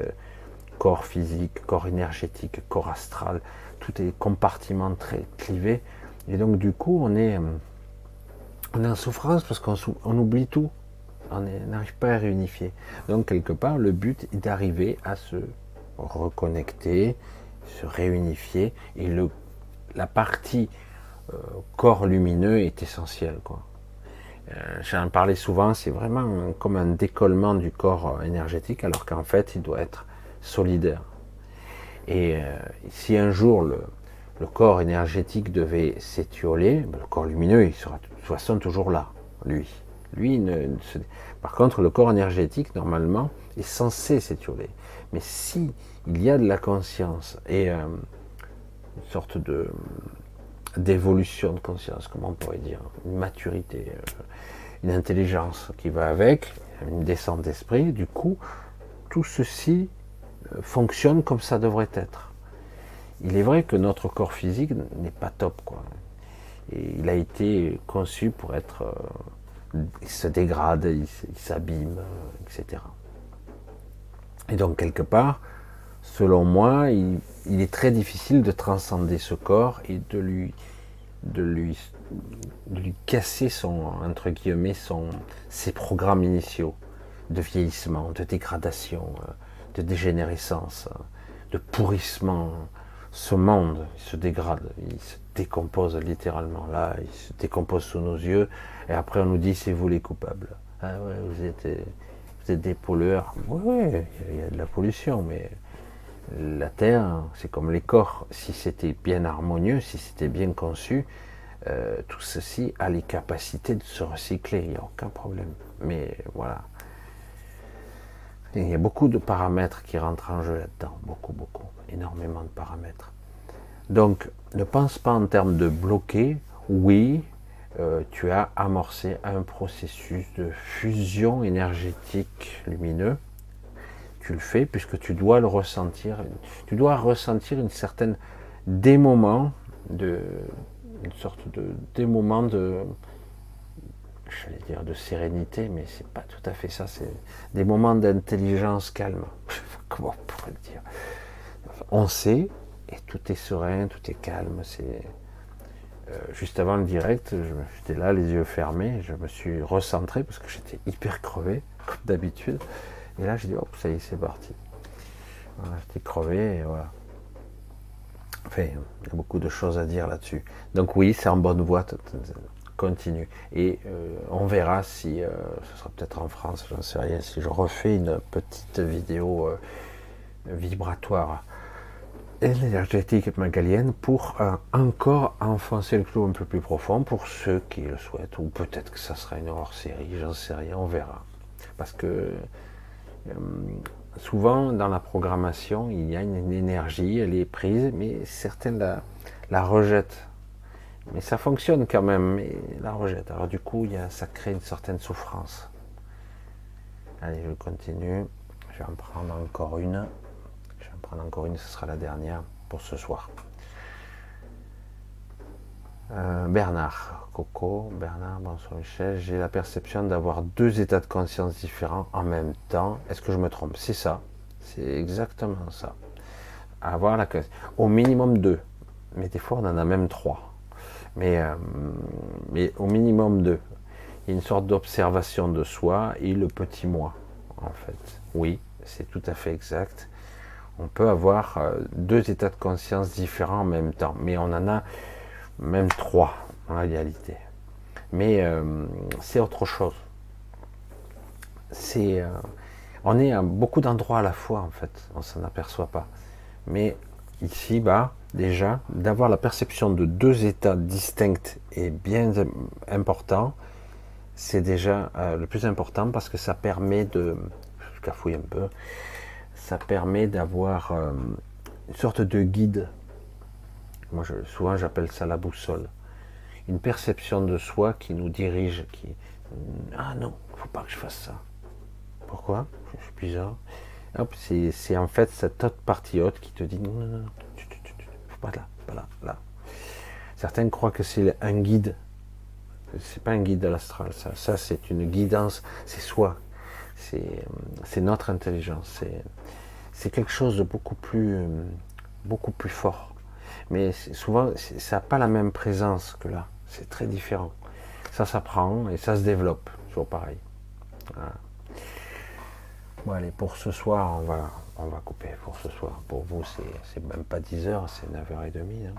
corps physique, corps énergétique, corps astral, tout est compartiment très clivé. Et donc du coup, on est, on en souffrance parce qu'on on oublie tout. On n'arrive pas à réunifier. Donc quelque part, le but est d'arriver à se reconnecter, se réunifier. Et le, la partie euh, corps lumineux est essentielle. Quoi. Euh, J'en parlais souvent, c'est vraiment comme un décollement du corps énergétique, alors qu'en fait, il doit être solidaire. Et si un jour le, le corps énergétique devait s'étioler, ben, le corps lumineux, il sera de toute façon toujours là, lui. Lui, par contre, le corps énergétique, normalement, est censé s'étioler. Mais si il y a de la conscience et euh, une sorte de d'évolution de conscience, comment on pourrait dire, une maturité, euh, une intelligence qui va avec, une descente d'esprit, du coup, tout ceci euh, fonctionne comme ça devrait être il est vrai que notre corps physique n'est pas top, quoi. Et il a été conçu pour être, il se dégrade, il, s'abîme, euh, etc. Et donc quelque part, selon moi, il, est très difficile de transcender ce corps et de lui, de lui, de lui casser son, entre guillemets, son, ses programmes initiaux de vieillissement, de dégradation, euh, de dégénérescence, de pourrissement ce monde se dégrade, il se décompose littéralement. Là, il se décompose sous nos yeux, et après on nous dit c'est vous les coupables. Ah ouais, vous êtes, vous êtes des pollueurs. Oui, il y a de la pollution, mais la Terre, c'est comme les corps. Si c'était bien harmonieux, si c'était bien conçu, euh, tout ceci a les capacités de se recycler, il n'y a aucun problème. Mais voilà. Il y a beaucoup de paramètres qui rentrent en jeu là-dedans, beaucoup, beaucoup énormément de paramètres. Donc, ne pense pas en termes de bloquer. Oui, euh, tu as amorcé un processus de fusion énergétique lumineux. Tu le fais puisque tu dois le ressentir. Tu dois ressentir une certaine des de une sorte de des de j'allais dire de sérénité, mais c'est pas tout à fait ça. C'est des moments d'intelligence calme. Comment on pourrait le dire? On sait, et tout est serein, tout est calme. C'est euh, juste avant le direct, j'étais là, les yeux fermés, je me suis recentré parce que j'étais hyper crevé, comme d'habitude. Et là, je dis, hop, ça y est, c'est parti. j'étais crevé, et voilà. Enfin, il y a beaucoup de choses à dire là-dessus. Donc oui, c'est en bonne voie, continue. Et euh, on verra si, euh, ce sera peut-être en France, j'en sais rien, si je refais une petite vidéo vibratoire énergétique magalienne pour encore enfoncer le clou un peu plus profond pour ceux qui le souhaitent, ou peut-être que ça sera une hors série, j'en sais rien, on verra. Parce que euh, souvent dans la programmation, il y a une énergie, elle est prise, mais certains la, la rejettent. Mais ça fonctionne quand même, mais la rejettent. Alors du coup, y a, ça crée une certaine souffrance. Allez, je continue. Je vais en prendre encore une encore une, ce sera la dernière pour ce soir. Euh, Bernard, Coco, Bernard, bonsoir Michel, j'ai la perception d'avoir deux états de conscience différents en même temps. Est-ce que je me trompe? C'est ça, c'est exactement ça. Avoir la au minimum deux, mais des fois on en a même trois. Mais, euh, mais au minimum deux. Une sorte d'observation de soi et le petit moi, en fait. Oui, c'est tout à fait exact on peut avoir euh, deux états de conscience différents en même temps, mais on en a même trois en réalité. Mais euh, c'est autre chose. C'est, euh, on est à beaucoup d'endroits à la fois en fait, on s'en aperçoit pas. Mais ici, bas, déjà, d'avoir la perception de deux états distincts et bien important, c'est déjà le plus important parce que ça permet de, je cafouille un peu, ça permet d'avoir euh, une sorte de guide. Moi, je, souvent, j'appelle ça la boussole. Une perception de soi qui nous dirige, qui ah non, faut pas que je fasse ça. Pourquoi? Je suis bizarre. c'est en fait cette autre partie haute qui te dit non, non, non, faut pas là, pas là, là. Certains croient que c'est un guide. C'est pas un guide de l'astral, ça. Ça, c'est une guidance, c'est soi. C'est notre intelligence. C'est quelque chose de beaucoup plus, beaucoup plus fort. Mais souvent, ça n'a pas la même présence que là. C'est très différent. Ça s'apprend et ça se développe. Toujours pareil. Bon, allez, pour ce soir, on va, on va couper pour ce soir. Pour vous, c'est même pas 10 heures, c'est 9h30. Hein.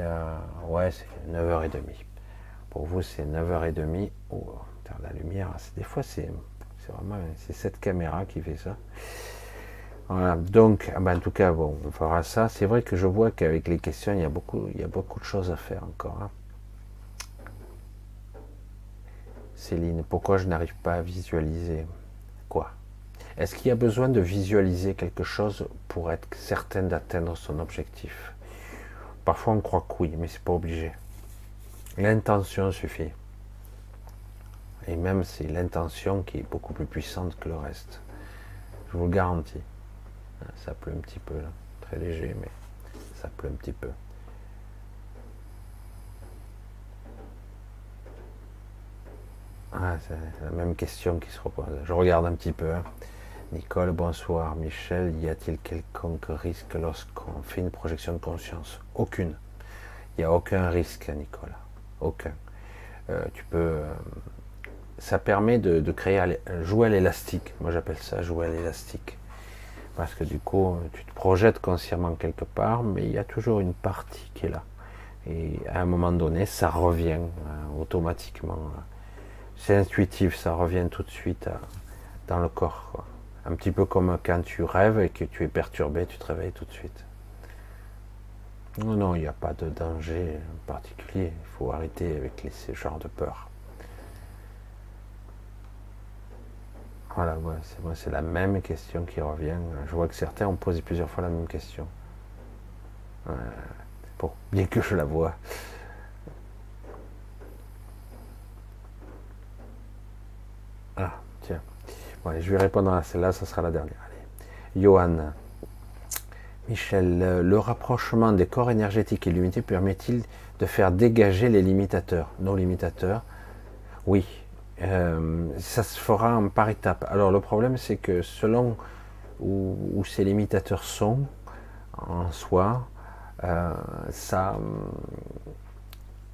Euh, ouais, c'est 9h30. Pour vous, c'est 9h30. Oh, la lumière, des fois, c'est vraiment c'est cette caméra qui fait ça. Voilà, donc, ah ben, en tout cas, bon, on fera ça. C'est vrai que je vois qu'avec les questions, il y a beaucoup, il y a beaucoup de choses à faire encore. Hein. Céline, pourquoi je n'arrive pas à visualiser? Quoi? Est-ce qu'il y a besoin de visualiser quelque chose pour être certain d'atteindre son objectif? Parfois on croit que oui, mais c'est pas obligé. L'intention suffit. Et même c'est l'intention qui est beaucoup plus puissante que le reste. Je vous le garantis. Ça pleut un petit peu là. Très léger, mais ça pleut un petit peu. Ah, c'est la même question qui se repose. Je regarde un petit peu. Hein. Nicole, bonsoir. Michel, y a-t-il quelconque risque lorsqu'on fait une projection de conscience? Aucune. Il n'y a aucun risque, Nicole. Aucun. Euh, tu peux. Euh, ça permet de, créer, jouer à l'élastique. Moi, j'appelle ça jouer à l'élastique parce que du coup, tu te projettes consciemment quelque part, mais il y a toujours une partie qui est là. Et à un moment donné, ça revient euh, automatiquement. C'est intuitif, ça revient tout de suite euh, dans le corps. Un petit peu comme quand tu rêves et que tu es perturbé, tu te réveilles tout de suite. Non, non, il n'y a pas de danger particulier. Il faut arrêter avec les, ce genre de peur. Voilà, c'est la même question qui revient. Je vois que certains ont posé plusieurs fois la même question. pour bien que je la vois. Ah, tiens. Je vais répondre à celle-là, ça sera la dernière. Johan. Michel, le rapprochement des corps énergétiques et l'unité permet-il de faire dégager les limitateurs, nos limitateurs? Oui, euh, ça se fera par étapes. Alors le problème c'est que selon où, ces limitateurs sont en soi, euh, ça,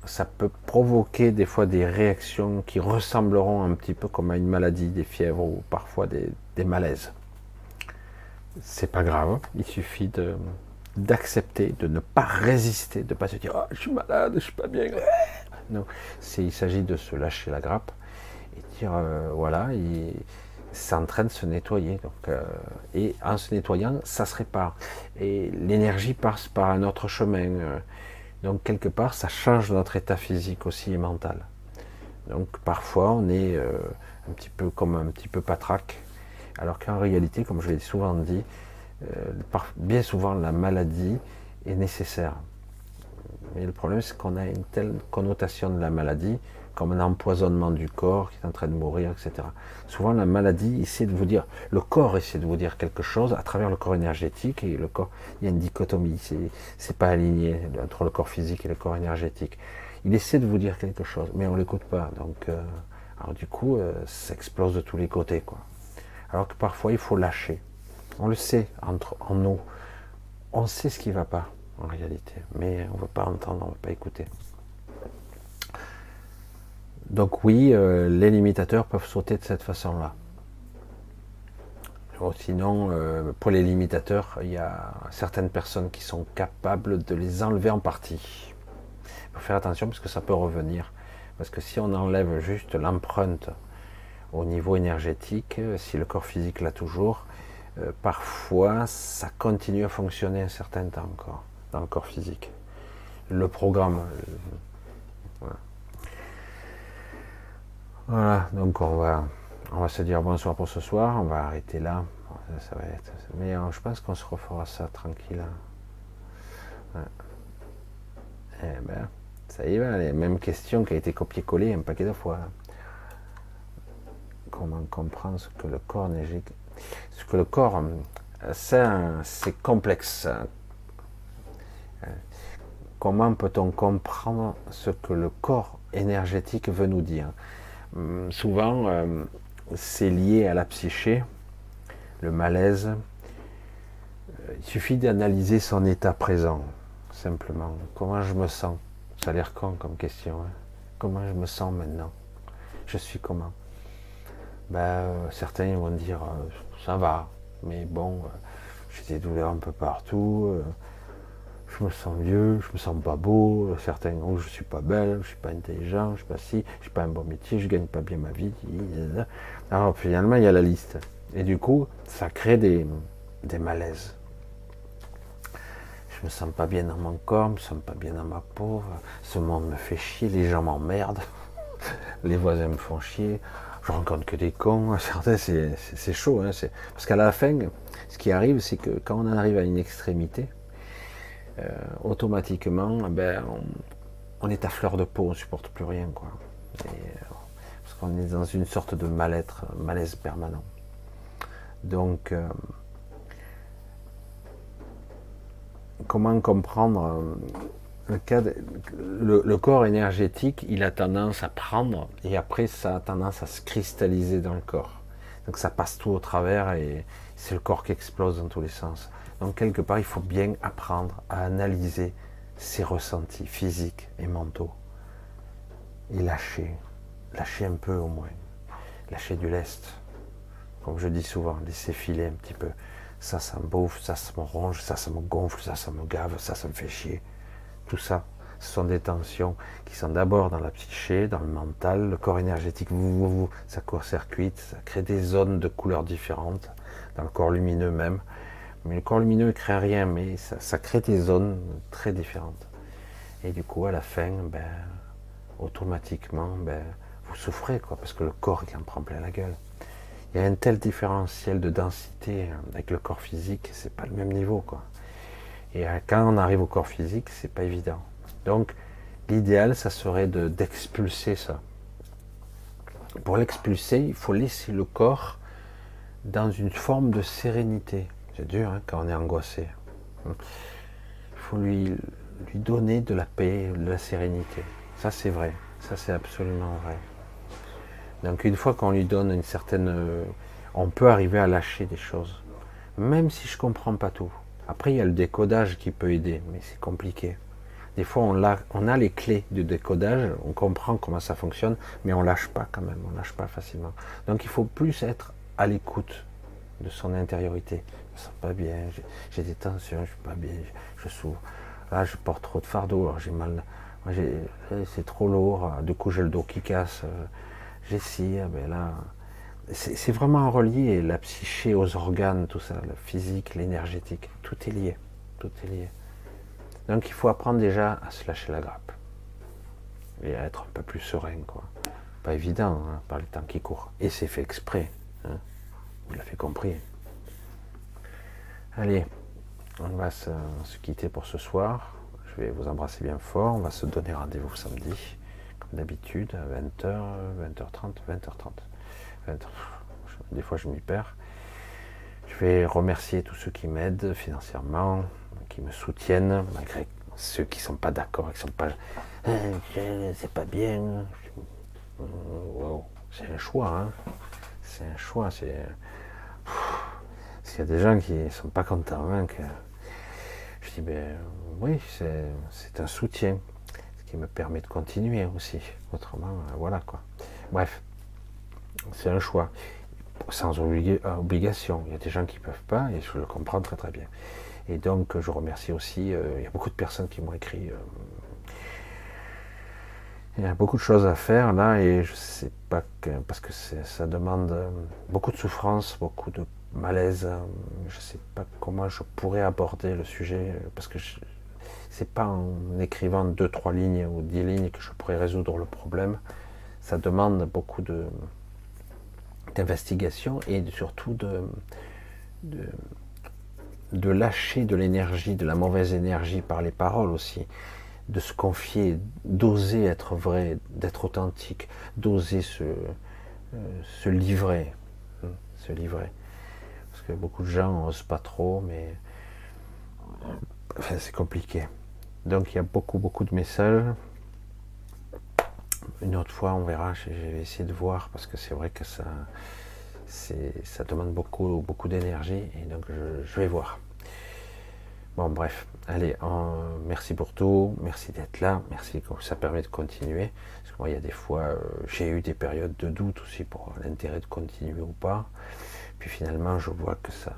ça peut provoquer des fois des réactions qui ressembleront un petit peu comme à une maladie, des fièvres ou parfois des, des malaises. C'est pas grave, il suffit d'accepter, de ne pas résister, de ne pas se dire oh, je suis malade, je suis pas bien. Non, il s'agit de se lâcher la grappe euh, voilà, c'est en train de se nettoyer. Donc, euh, et en se nettoyant, ça se répare. Et l'énergie passe par un autre chemin. Euh. donc quelque part, ça change notre état physique aussi et mental. Donc parfois, on est un petit peu comme un petit peu patraque, alors qu'en réalité, comme je l'ai souvent dit, bien souvent la maladie est nécessaire. Mais le problème, c'est qu'on a une telle connotation de la maladie comme un empoisonnement du corps qui est en train de mourir, etc. Souvent, la maladie essaie de vous dire, le corps essaie de vous dire quelque chose à travers le corps énergétique et le corps. Il y a une dichotomie, c'est pas aligné entre le corps physique et le corps énergétique. Il essaie de vous dire quelque chose, mais on l'écoute pas. Donc, euh, alors du coup, euh, ça explose de tous les côtés, quoi. Alors que parfois, il faut lâcher. On le sait entre en nous. On sait ce qui va pas en réalité, mais on ne veut pas entendre, on ne veut pas écouter. Donc oui, euh, les limitateurs peuvent sauter de cette façon-là. Sinon, euh, pour les limitateurs, il y a certaines personnes qui sont capables de les enlever en partie. Il faut faire attention parce que ça peut revenir. Parce que si on enlève juste l'empreinte au niveau énergétique, si le corps physique l'a toujours, euh, parfois ça continue à fonctionner un certain temps encore dans le corps physique. Le programme, Voilà, donc on va, on va se dire bonsoir pour ce soir, on va arrêter là. Ça, mais je pense qu'on se refera ça tranquille. Hein. Eh ben, ça y va, les mêmes questions qui a été copié-collé un paquet de fois. Comment comprendre ce que le corps ce que le corps, c'est complexe. Comment peut-on comprendre ce que le corps énergétique veut nous dire? Hum, souvent, euh, c'est lié à la psyché, le malaise. Euh, il suffit d'analyser son état présent, simplement. Comment je me sens? Ça a l'air con comme question. Hein. comment je me sens maintenant? Je suis comment? Ben, euh, Certains vont dire ça va, mais bon, j'ai des douleurs un peu partout je me sens vieux, je me sens pas beau, certains oh, je suis pas belle, je suis pas intelligent, je suis pas si, je suis pas un bon métier, je gagne pas bien ma vie. Alors finalement il y a la liste. Et du coup, ça crée des, des malaises. Je me sens pas bien dans mon corps, je me sens pas bien dans ma peau, ce monde me fait chier, les gens m'emmerdent, les voisins me font chier, je rencontre que des cons, certains c'est chaud, hein, parce qu'à la fin, ce qui arrive, c'est que quand on arrive à une extrémité, euh, automatiquement, ben, on, est à fleur de peau, on ne supporte plus rien. Quoi. Euh, parce qu'on est dans une sorte de mal-être, malaise permanent. Donc, euh, comment comprendre le, cas le, corps énergétique, il a tendance à prendre et après ça a tendance à se cristalliser dans le corps. Donc ça passe tout au travers et c'est le corps qui explose dans tous les sens. Donc quelque part, il faut bien apprendre à analyser ses ressentis physiques et mentaux. Et lâcher, lâcher un peu au moins, lâcher du lest. Comme je dis souvent, laisser filer un petit peu. Ça, ça me bouffe, ça, ça me ronge, ça, ça me gonfle, ça, ça me gave, ça, ça me fait chier. Tout ça, ce sont des tensions qui sont d'abord dans la psyché, dans le mental, le corps énergétique, ça court-circuite, ça crée des zones de couleurs différentes, dans le corps lumineux même. Mais le corps lumineux ne crée rien, mais ça, crée des zones très différentes. Et du coup, à la fin, ben, automatiquement, ben, vous souffrez, quoi, parce que le corps il en prend plein la gueule. Il y a un tel différentiel de densité avec le corps physique, c'est pas le même niveau, quoi. Et euh, quand on arrive au corps physique, c'est pas évident. Donc, l'idéal, ça serait d'expulser ça. Pour l'expulser, il faut laisser le corps dans une forme de sérénité. C'est dur hein, quand on est angoissé. Il faut lui, lui donner de la paix, de la sérénité. Ça c'est vrai, ça c'est absolument vrai. Donc une fois qu'on lui donne une certaine... Euh, on peut arriver à lâcher des choses. Même si je ne comprends pas tout. Après, il y a le décodage qui peut aider, mais c'est compliqué. Des fois, on a, on a les clés du décodage, on comprend comment ça fonctionne, mais on lâche pas quand même, on lâche pas facilement. Donc il faut plus être à l'écoute de son intériorité me sens pas bien, j'ai des tensions, je suis pas bien, je, souffre. Là, je porte trop de fardeau, j'ai mal, c'est trop lourd, du coup j'ai le dos qui casse, j'ai ci, ah ben là, c'est vraiment relié, la psyché aux organes, tout ça, le physique, l'énergétique, tout est lié, tout est lié. Donc il faut apprendre déjà à se lâcher la grappe et à être un peu plus serein, quoi. Pas évident hein, par le temps qui court. Et c'est fait exprès. Hein. Vous l'avez compris. Allez, on va se, quitter pour ce soir. Je vais vous embrasser bien fort. On va se donner rendez-vous samedi, comme d'habitude, à 20h, 20h30, 20h30. Des fois, je m'y perds. Je vais remercier tous ceux qui m'aident financièrement, qui me soutiennent, malgré ceux qui ne sont pas d'accord, qui sont pas. Euh, c'est pas bien. C'est un choix, hein. C'est un choix. C'est. S'il y a des gens qui ne sont pas contents, hein, je dis, ben oui, c'est un soutien, ce qui me permet de continuer aussi. Autrement, euh, voilà quoi. Bref, c'est un choix, sans obligation. Il y a des gens qui ne peuvent pas, et je le comprends très très bien. Et donc, je remercie aussi, euh, il y a beaucoup de personnes qui m'ont écrit. Euh, il y a beaucoup de choses à faire là, et je sais pas que, parce que ça demande beaucoup de souffrance, beaucoup de malaise. Je ne sais pas comment je pourrais aborder le sujet, parce que c'est pas en écrivant deux, trois lignes ou dix lignes que je pourrais résoudre le problème. Ça demande beaucoup de d'investigation et surtout de, de lâcher de l'énergie, de la mauvaise énergie par les paroles aussi, de se confier, d'oser être vrai, d'être authentique, d'oser se, euh, livrer, hein, se livrer. Beaucoup de gens n'osent pas trop, mais c'est compliqué. Donc il y a beaucoup, beaucoup de messages. Une autre fois, on verra, je vais essayer de voir, parce que c'est vrai que ça, ça demande beaucoup, beaucoup d'énergie et donc je, vais voir. Bon, bref, allez, merci pour tout, merci d'être là, merci que ça permet de continuer. Parce que moi, il y a des fois, euh, j'ai eu des périodes de doute aussi pour l'intérêt de continuer ou pas. Puis finalement, je vois que ça,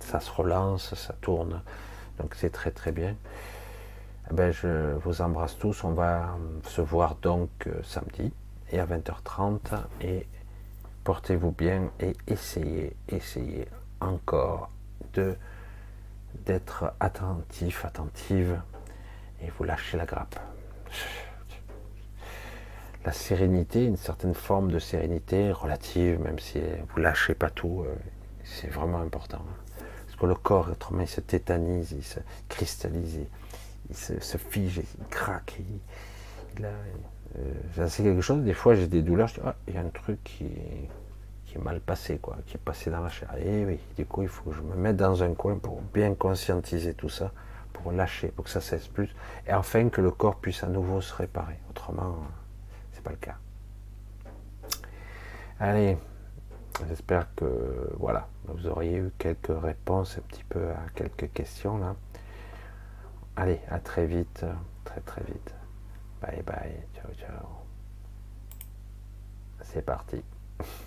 ça se relance, ça tourne. Donc c'est très très bien. Eh ben, je vous embrasse tous. On va se voir donc euh, samedi et à 20h30 et portez-vous bien et essayez, essayez encore de d'être attentif, attentive et vous lâchez la grappe. La sérénité, une certaine forme de sérénité relative, même si vous lâchez pas tout, euh, c'est vraiment important. Parce que le corps, autrement, il se tétanise, il se cristallise, il se, fige, il craque. Il, euh, quelque chose, des fois j'ai des douleurs, je dis, ah, il y a un truc qui, est mal passé, quoi, qui est passé dans la chair. Et oui, du coup, il faut que je me mette dans un coin pour bien conscientiser tout ça, pour lâcher, pour que ça cesse plus, et enfin que le corps puisse à nouveau se réparer. Autrement, pas le cas. Allez, j'espère que voilà, vous auriez eu quelques réponses un petit peu à quelques questions là. Allez, à très vite, très très vite. Bye bye, ciao ciao. C'est parti.